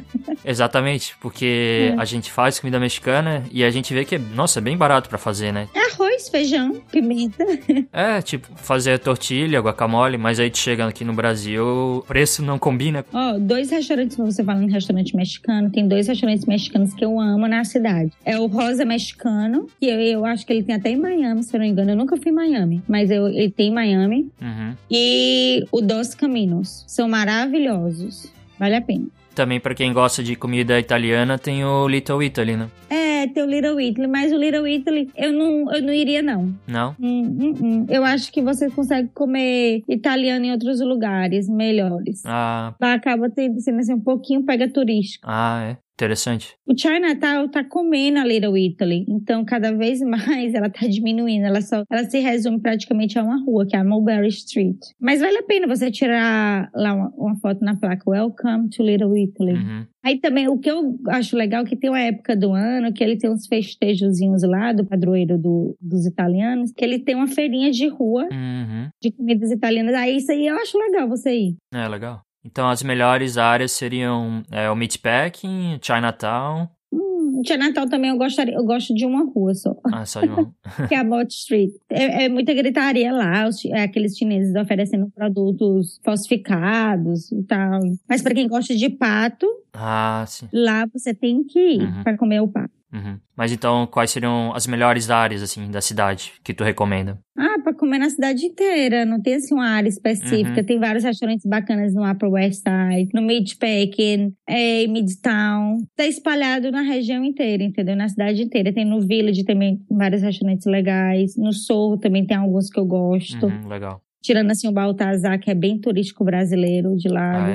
Exatamente, porque É. a gente faz comida mexicana e a gente vê que, é, nossa, é bem barato pra fazer, né? É arroz, feijão, pimenta. É, tipo, fazer tortilha, guacamole, mas aí chega aqui no Brasil, o preço não combina. Ó, dois restaurantes, você falando em restaurante mexicano, tem dois restaurantes mexicanos que eu amo na cidade. É o Rosa Mexicano, que eu, eu acho que ele tem até em Miami, se eu não me engano. Eu nunca fui em Miami, mas eu, ele tem em Miami. Uhum. E o Dos Caminos. São maravilhosos. Vale a pena. Também pra quem gosta de comida italiana, tem o Little Italy, né? É, tem o Little Italy, mas o Little Italy eu não, eu não iria, não. Não? Hum, hum, hum. Eu acho que você consegue comer italiano em outros lugares melhores. Ah, acaba sendo assim, um pouquinho pega turístico. ah, é. Interessante. O Chinatown tá comendo a Little Italy, então cada vez mais ela tá diminuindo. Ela só, ela se resume praticamente a uma rua, que é a Mulberry Street. Mas vale a pena você tirar lá uma, uma foto na placa Welcome to Little Italy. Uhum. Aí também, o que eu acho legal é que tem uma época do ano que ele tem uns festejozinhos lá do padroeiro do- dos italianos, que ele tem uma feirinha de rua Uhum. de comidas italianas. Aí isso aí eu acho legal você ir. É, legal. Então as melhores áreas seriam é, o Meatpacking, Chinatown. Hum, Chinatown também eu gostaria, eu gosto de uma rua só. Ah, só de uma. que é a Bot Street. É, é muita gritaria lá, os é aqueles chineses oferecendo produtos falsificados e tal. Mas pra quem gosta de pato, ah, lá você tem que ir Uhum. pra comer o pato. Uhum. Mas então, quais seriam as melhores áreas, assim, da cidade que tu recomenda? Ah, pra comer na cidade inteira, não tem assim uma área específica. Uhum. Tem vários restaurantes bacanas no Upper West Side, no Midpacking, é, em Midtown. Tá espalhado na região inteira, entendeu? Na cidade inteira. Tem no Village também vários restaurantes legais. No Sorro também tem alguns que eu gosto. Uhum, legal. Tirando assim o Baltazar, que é bem turístico brasileiro de lá. Ah,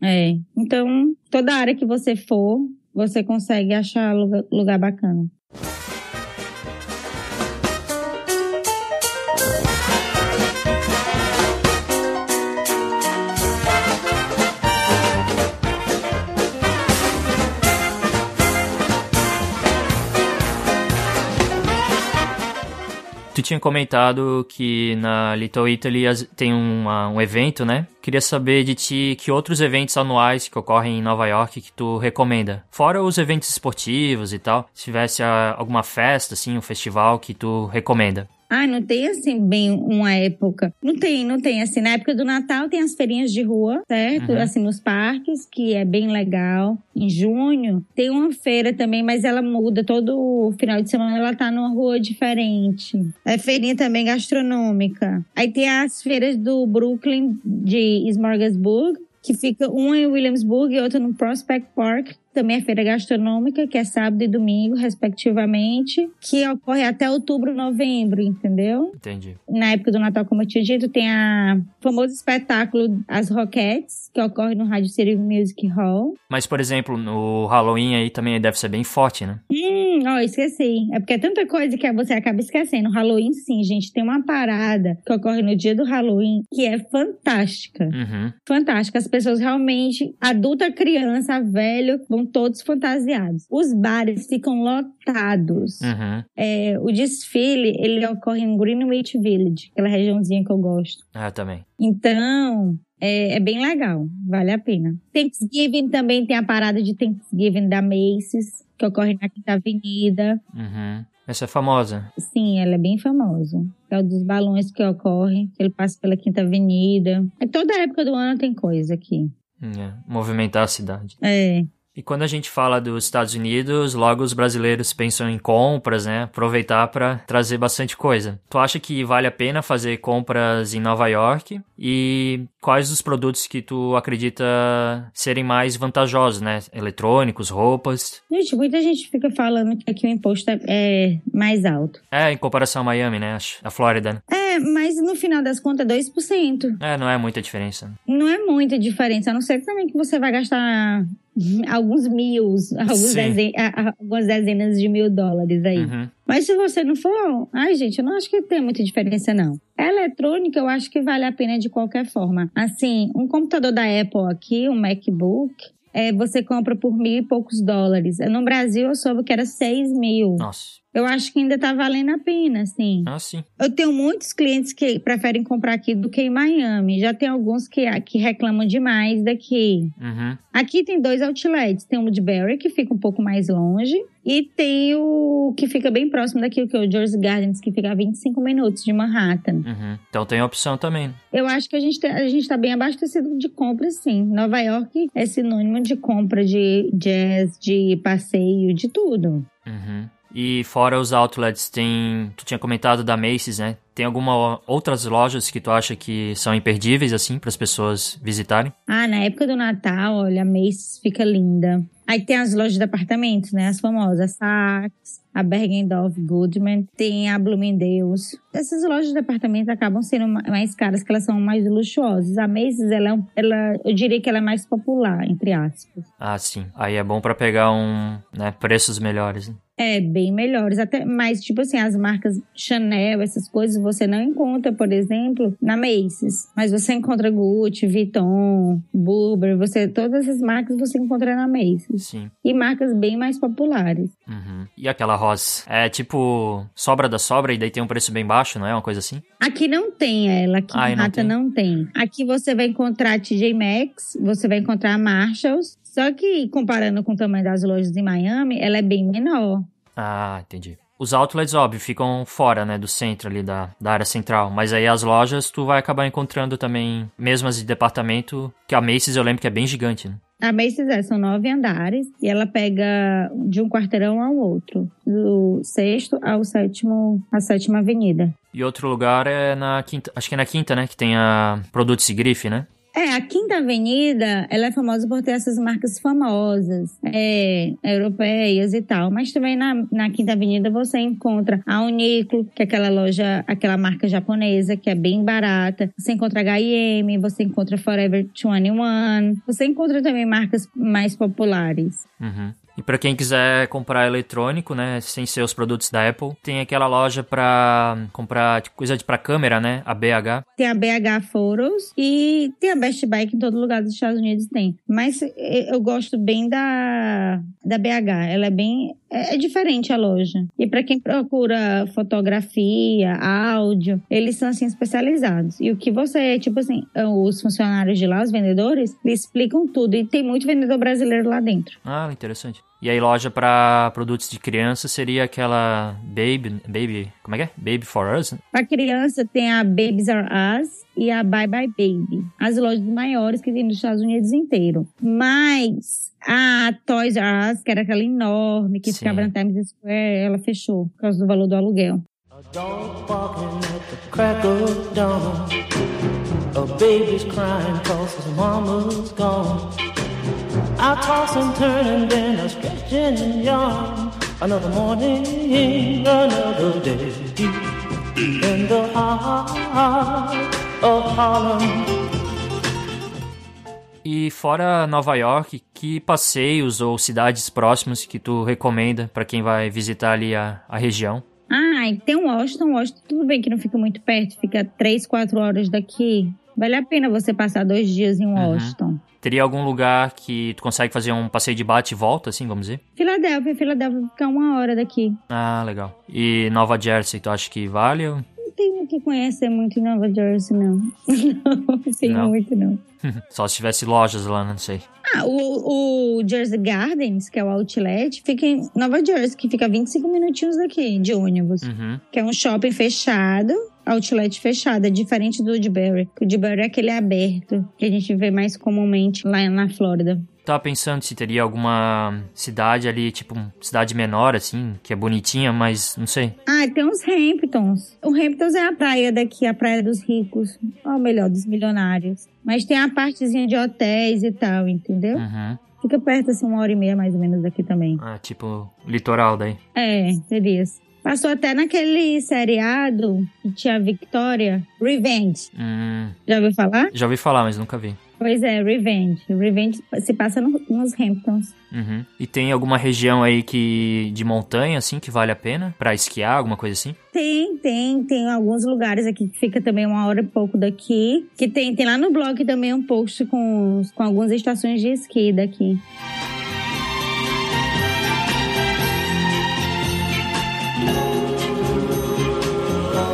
é? é. Então, toda área que você for, você consegue achar lugar, bacana. Tu tinha comentado que na Little Italy tem uma- um evento, né? Queria saber de ti que outros eventos anuais que ocorrem em Nova York que tu recomenda. Fora os eventos esportivos e tal. Se tivesse ah, alguma festa, assim, um festival que tu recomenda. Ah, não tem assim bem uma época. Não tem, não tem. Assim, na época do Natal tem as feirinhas de rua, certo? Uhum. Assim, nos parques, que é bem legal. Em junho tem uma feira também, mas ela muda. Todo final de semana ela tá numa rua diferente. É feirinha também gastronômica. Aí tem as feiras do Brooklyn de Smorgasburg, que fica uma em Williamsburg e outra no Prospect Park. Também é feira gastronômica, que é sábado e domingo, respectivamente, que ocorre até outubro, novembro, entendeu? Entendi. Na época do Natal, como eu tinha dito, tem a o famoso espetáculo As Roquettes, que ocorre no Radio City Music Hall. Mas, por exemplo, no Halloween aí também deve ser bem forte, né? Hum, ó, Ó, esqueci. É porque é tanta coisa que você acaba esquecendo. Halloween, sim, gente, tem uma parada que ocorre no dia do Halloween que é fantástica. Uhum. Fantástica. As pessoas realmente, adulta, criança, velho, vão todos fantasiados. Os bares ficam lotados. Uhum. É, o desfile, ele ocorre em Greenwich Village, aquela regiãozinha que eu gosto. Ah, também. Então, é, é bem legal, vale a pena. Thanksgiving também tem a parada de Thanksgiving da Macy's, que ocorre na Quinta Avenida. Uhum. Essa é famosa. Sim, ela é bem famosa. É o dos balões que ocorre, que ele passa pela Quinta Avenida. É toda época do ano tem coisa aqui. É, movimentar a cidade. É. E quando a gente fala dos Estados Unidos, logo os brasileiros pensam em compras, né? Aproveitar para trazer bastante coisa. Tu acha que vale a pena fazer compras em Nova York? E quais os produtos que tu acredita serem mais vantajosos, né? Eletrônicos, roupas? Gente, muita gente fica falando que aqui o imposto é- é mais alto. É, em comparação a Miami, né? A Flórida. né? É, mas no final das contas é 2%. É, não é muita diferença. Não é muita diferença, a não ser também que você vai gastar alguns mil, alguns dezen- a- a- algumas dezenas de mil dólares aí. Uhum. Mas se você não for, ai gente, eu não acho que tem muita diferença não. A eletrônica eu acho que vale a pena de qualquer forma. Assim, um computador da Apple aqui, um MacBook, é, você compra por mil e poucos dólares. No Brasil eu soube que era seis mil. Nossa. Eu acho que ainda tá valendo a pena, assim. Ah, sim. Eu tenho muitos clientes que preferem comprar aqui do que em Miami. Já tem alguns que, que reclamam demais daqui. Uhum. Aqui tem dois outlets. Tem o Woodbury, que fica um pouco mais longe. E tem o que fica bem próximo daqui, que é o Jersey Gardens, que fica a 25 minutos de Manhattan. Uhum. Então tem opção também. Eu acho que a gente, tem- a gente tá bem abastecido de compras, sim. Nova York é sinônimo de compra de jazz, de passeio, de tudo. Uhum. E fora os outlets, tem. Tu tinha comentado da Macy's, né? Tem alguma outras lojas que tu acha que são imperdíveis, assim, para as pessoas visitarem? Ah, na época do Natal, olha, a Macy's fica linda. Aí tem as lojas de apartamentos, né? As famosas, Saks, a Bergendorf Goodman, tem a Bloomingdale's. Essas lojas de apartamentos acabam sendo ma- mais caras, que elas são mais luxuosas. A Macy's, ela, é um- ela, eu diria que ela é mais popular, entre aspas. Ah, sim. Aí é bom para pegar um, né, preços melhores. né? É, bem melhores. Até, mas, tipo assim, as marcas Chanel, essas coisas, você não encontra, por exemplo, na Macy's. Mas você encontra Gucci, Vuitton, Burberry, você, todas essas marcas você encontra na Macy's. Sim. E marcas bem mais populares. Uhum. E aquela Ross? É tipo sobra da sobra e daí tem um preço bem baixo, não é? Uma coisa assim? Aqui não tem ela, aqui Ah, em e não Manhattan tem? não tem. Aqui você vai encontrar TJ Maxx, você vai encontrar Marshalls. Só que, comparando com o tamanho das lojas em Miami, ela é bem menor. Ah, entendi. Os outlets, óbvio, ficam fora, né, do centro ali, da, da área central. Mas aí as lojas, tu vai acabar encontrando também, mesmo as de departamento, que a Macy's eu lembro que é bem gigante, né? A Macy's é, são nove andares e ela pega de um quarteirão ao outro, do sexto ao sétimo, a sétima avenida. E outro lugar é na quinta, acho que é na quinta, né, que tem a Produtos e Grife, né? É, a Quinta Avenida, ela é famosa por ter essas marcas famosas, é, europeias e tal. Mas também na, na Quinta Avenida você encontra a Uniqlo, que é aquela loja, aquela marca japonesa, que é bem barata. Você encontra H&M, você encontra Forever 21. Você encontra também marcas mais populares. Uhum. E pra quem quiser comprar eletrônico, né, sem ser os produtos da Apple, tem aquela loja pra comprar tipo, coisa de pra câmera, né, a BH. Tem a BH Photos e tem a Best Buy que em todo lugar dos Estados Unidos tem. Mas eu gosto bem da, da BH. Ela é bem. É, é diferente a loja. E para quem procura fotografia, áudio, eles são assim especializados. E o que você, tipo assim, os funcionários de lá, os vendedores, eles explicam tudo. E tem muito vendedor brasileiro lá dentro. Ah, interessante. E aí loja pra produtos de criança seria aquela Baby, Baby, como é que é? Baby for Us? né? Para criança tem a Babies R Us e a Bye Bye Baby. As lojas maiores que tem nos Estados Unidos inteiro. Mas a Toys R Us, que era aquela enorme que Sim. ficava na Times Square, ela fechou por causa do valor do aluguel. A dog barking at the crack of dawn. A baby's crying cause his mama's gone. I toss and turn and then I stretch and yawn. Another morning, another day. In the heart of Harlem. E fora Nova York, que passeios ou cidades próximas que tu recomenda para quem vai visitar ali a, a região? Ah, tem um Washington. Washington, tudo bem que não fica muito perto, fica 3, 4 horas daqui. Vale a pena você passar dois dias em Washington. Teria algum lugar que tu consegue fazer um passeio de bate e volta, assim, vamos dizer? Filadélfia, Filadélfia fica uma hora daqui. Ah, legal. E Nova Jersey, tu acha que vale? Ou- Não tem o que conhecer muito em Nova Jersey, não. Não tem Não? muito, não. Só se tivesse lojas lá, não sei. Ah, o, o Jersey Gardens, que é o outlet, fica em Nova Jersey, que fica 25 minutinhos daqui, de ônibus. Uhum. Que é um shopping fechado, outlet fechado, é diferente do Woodbury. O Woodbury é aquele aberto, que a gente vê mais comumente lá na Flórida. Tava pensando se teria alguma cidade ali, tipo, cidade menor, assim, que é bonitinha, mas não sei. Ah, tem os Hamptons. O Hamptons é a praia daqui, a praia dos ricos. Ou melhor, dos milionários. Mas tem a partezinha de hotéis e tal, entendeu? Uhum. Fica perto, assim, uma hora e meia mais ou menos daqui também. Ah, tipo, litoral daí. É, seria isso. Passou até naquele seriado que tinha Victoria, Revenge. Hum, Já ouviu falar? já ouvi falar, mas nunca vi. Pois é, Revenge. Revenge se passa no- nos Hamptons. Uhum. E tem alguma região aí que de montanha, assim, que vale a pena? Pra esquiar, alguma coisa assim? Tem, tem, tem alguns lugares aqui que fica também uma hora e pouco daqui. Que tem, tem lá no blog também um post com, com algumas estações de esqui daqui.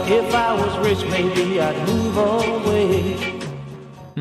If I was rich, maybe I'd move away.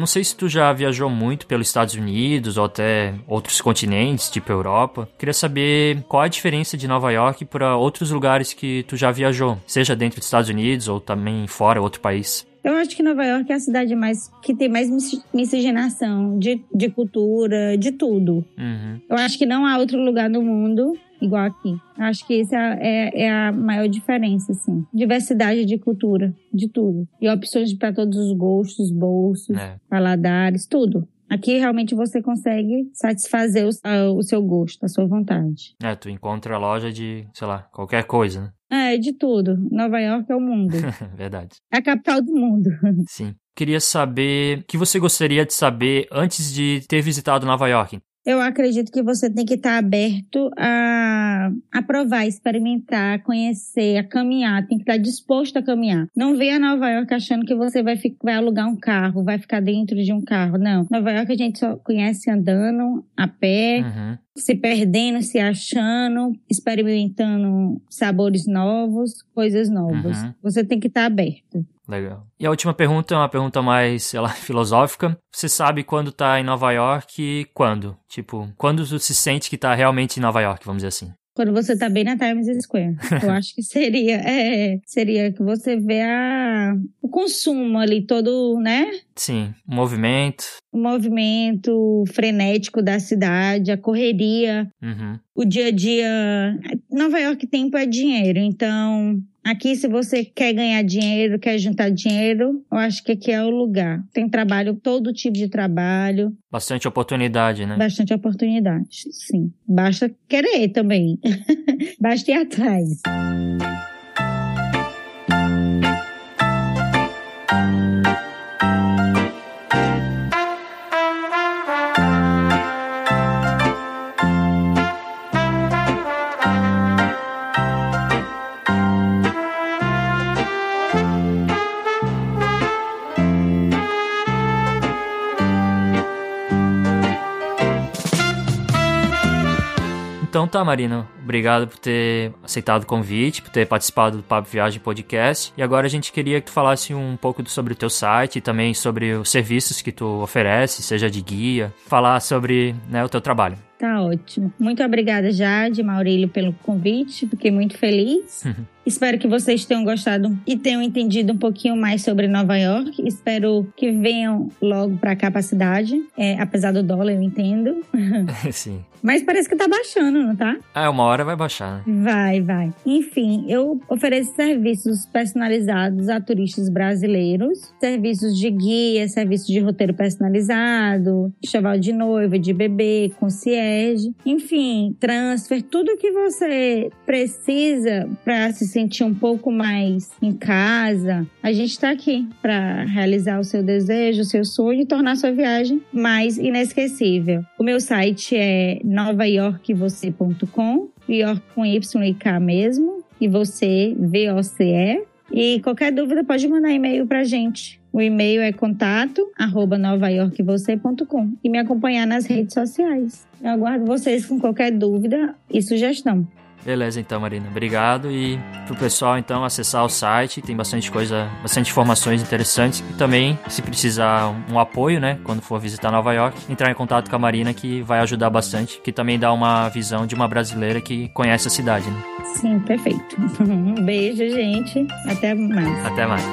Não sei se tu já viajou muito pelos Estados Unidos ou até outros continentes, tipo Europa. Queria saber qual a diferença de Nova York para outros lugares que tu já viajou, seja dentro dos Estados Unidos ou também fora, outro país. Eu acho que Nova York é a cidade mais que tem mais mis- miscigenação de, de cultura, de tudo. Uhum. Eu acho que não há outro lugar no mundo igual aqui. Acho que essa é, é a maior diferença, assim. Diversidade de cultura, de tudo. E opções para todos os gostos, bolsos, É. paladares, tudo. Aqui realmente você consegue satisfazer o, a- o seu gosto, a sua vontade. É, tu encontra a loja de, sei lá, qualquer coisa, né? É, de tudo. Nova York é o mundo. Verdade. É a capital do mundo. Sim. Queria saber o que você gostaria de saber antes de ter visitado Nova York. Eu acredito que você tem que estar aberto a, a provar, experimentar, conhecer, a caminhar. Tem que estar disposto a caminhar. Não venha a Nova York achando que você vai, fi- vai alugar um carro, vai ficar dentro de um carro. Não. Nova York a gente só conhece andando, a pé, Uhum. se perdendo, se achando, experimentando sabores novos, coisas novas. Uhum. Você tem que estar aberto. Legal. E a última pergunta é uma pergunta mais, sei lá, filosófica. Você sabe quando tá em Nova York e quando? Tipo, quando tu se sente que tá realmente em Nova York, vamos dizer assim? Quando você tá bem na Times Square. Eu acho que seria, é, seria que você vê a, o consumo ali todo, né? Sim, o movimento. O movimento frenético da cidade, a correria, Uhum. o dia a dia. Nova York tempo é dinheiro, então aqui se você quer ganhar dinheiro, quer juntar dinheiro, eu acho que aqui é o lugar. Tem trabalho, todo tipo de trabalho, Bastante oportunidade, né? bastante oportunidade, sim. Basta querer também. Basta ir atrás. Então tá, Marina. Obrigado por ter aceitado o convite, por ter participado do Papo Viagem Podcast. E agora a gente queria que tu falasse um pouco sobre o teu site e também sobre os serviços que tu oferece, seja de guia, falar sobre né, o teu trabalho. Tá ótimo. Muito obrigada, Jade, Maurílio, pelo convite. Fiquei muito feliz. Espero que vocês tenham gostado e tenham entendido um pouquinho mais sobre Nova York. Espero que venham logo pra cá, pra cidade. É, apesar do dólar, eu entendo. Sim. Mas parece que tá baixando, não tá? Ah, uma hora vai baixar, né? Vai, vai. Enfim, eu ofereço serviços personalizados a turistas brasileiros, serviços de guia, serviços de roteiro personalizado, enxoval de noiva, de bebê, concierge, enfim, transfer, tudo que você precisa para se sentir um pouco mais em casa. A gente está aqui para realizar o seu desejo, o seu sonho e tornar sua viagem mais inesquecível. O meu site é novayorkvocê.com, York com Y e K mesmo, e você, V-O-C-E. E qualquer dúvida pode mandar e-mail pra gente. O e-mail é contato arroba novayorkvocê.com e me acompanhar nas redes sociais. Eu aguardo vocês com qualquer dúvida e sugestão. Beleza, então, Marina. Obrigado. E pro pessoal, então, acessar o site, tem bastante coisa, bastante informações interessantes. E também, se precisar um apoio, né, quando for visitar Nova York, entrar em contato com a Marina, que vai ajudar bastante, que também dá uma visão de uma brasileira que conhece a cidade, né? Sim, perfeito. Um beijo, gente. Até mais. Até mais.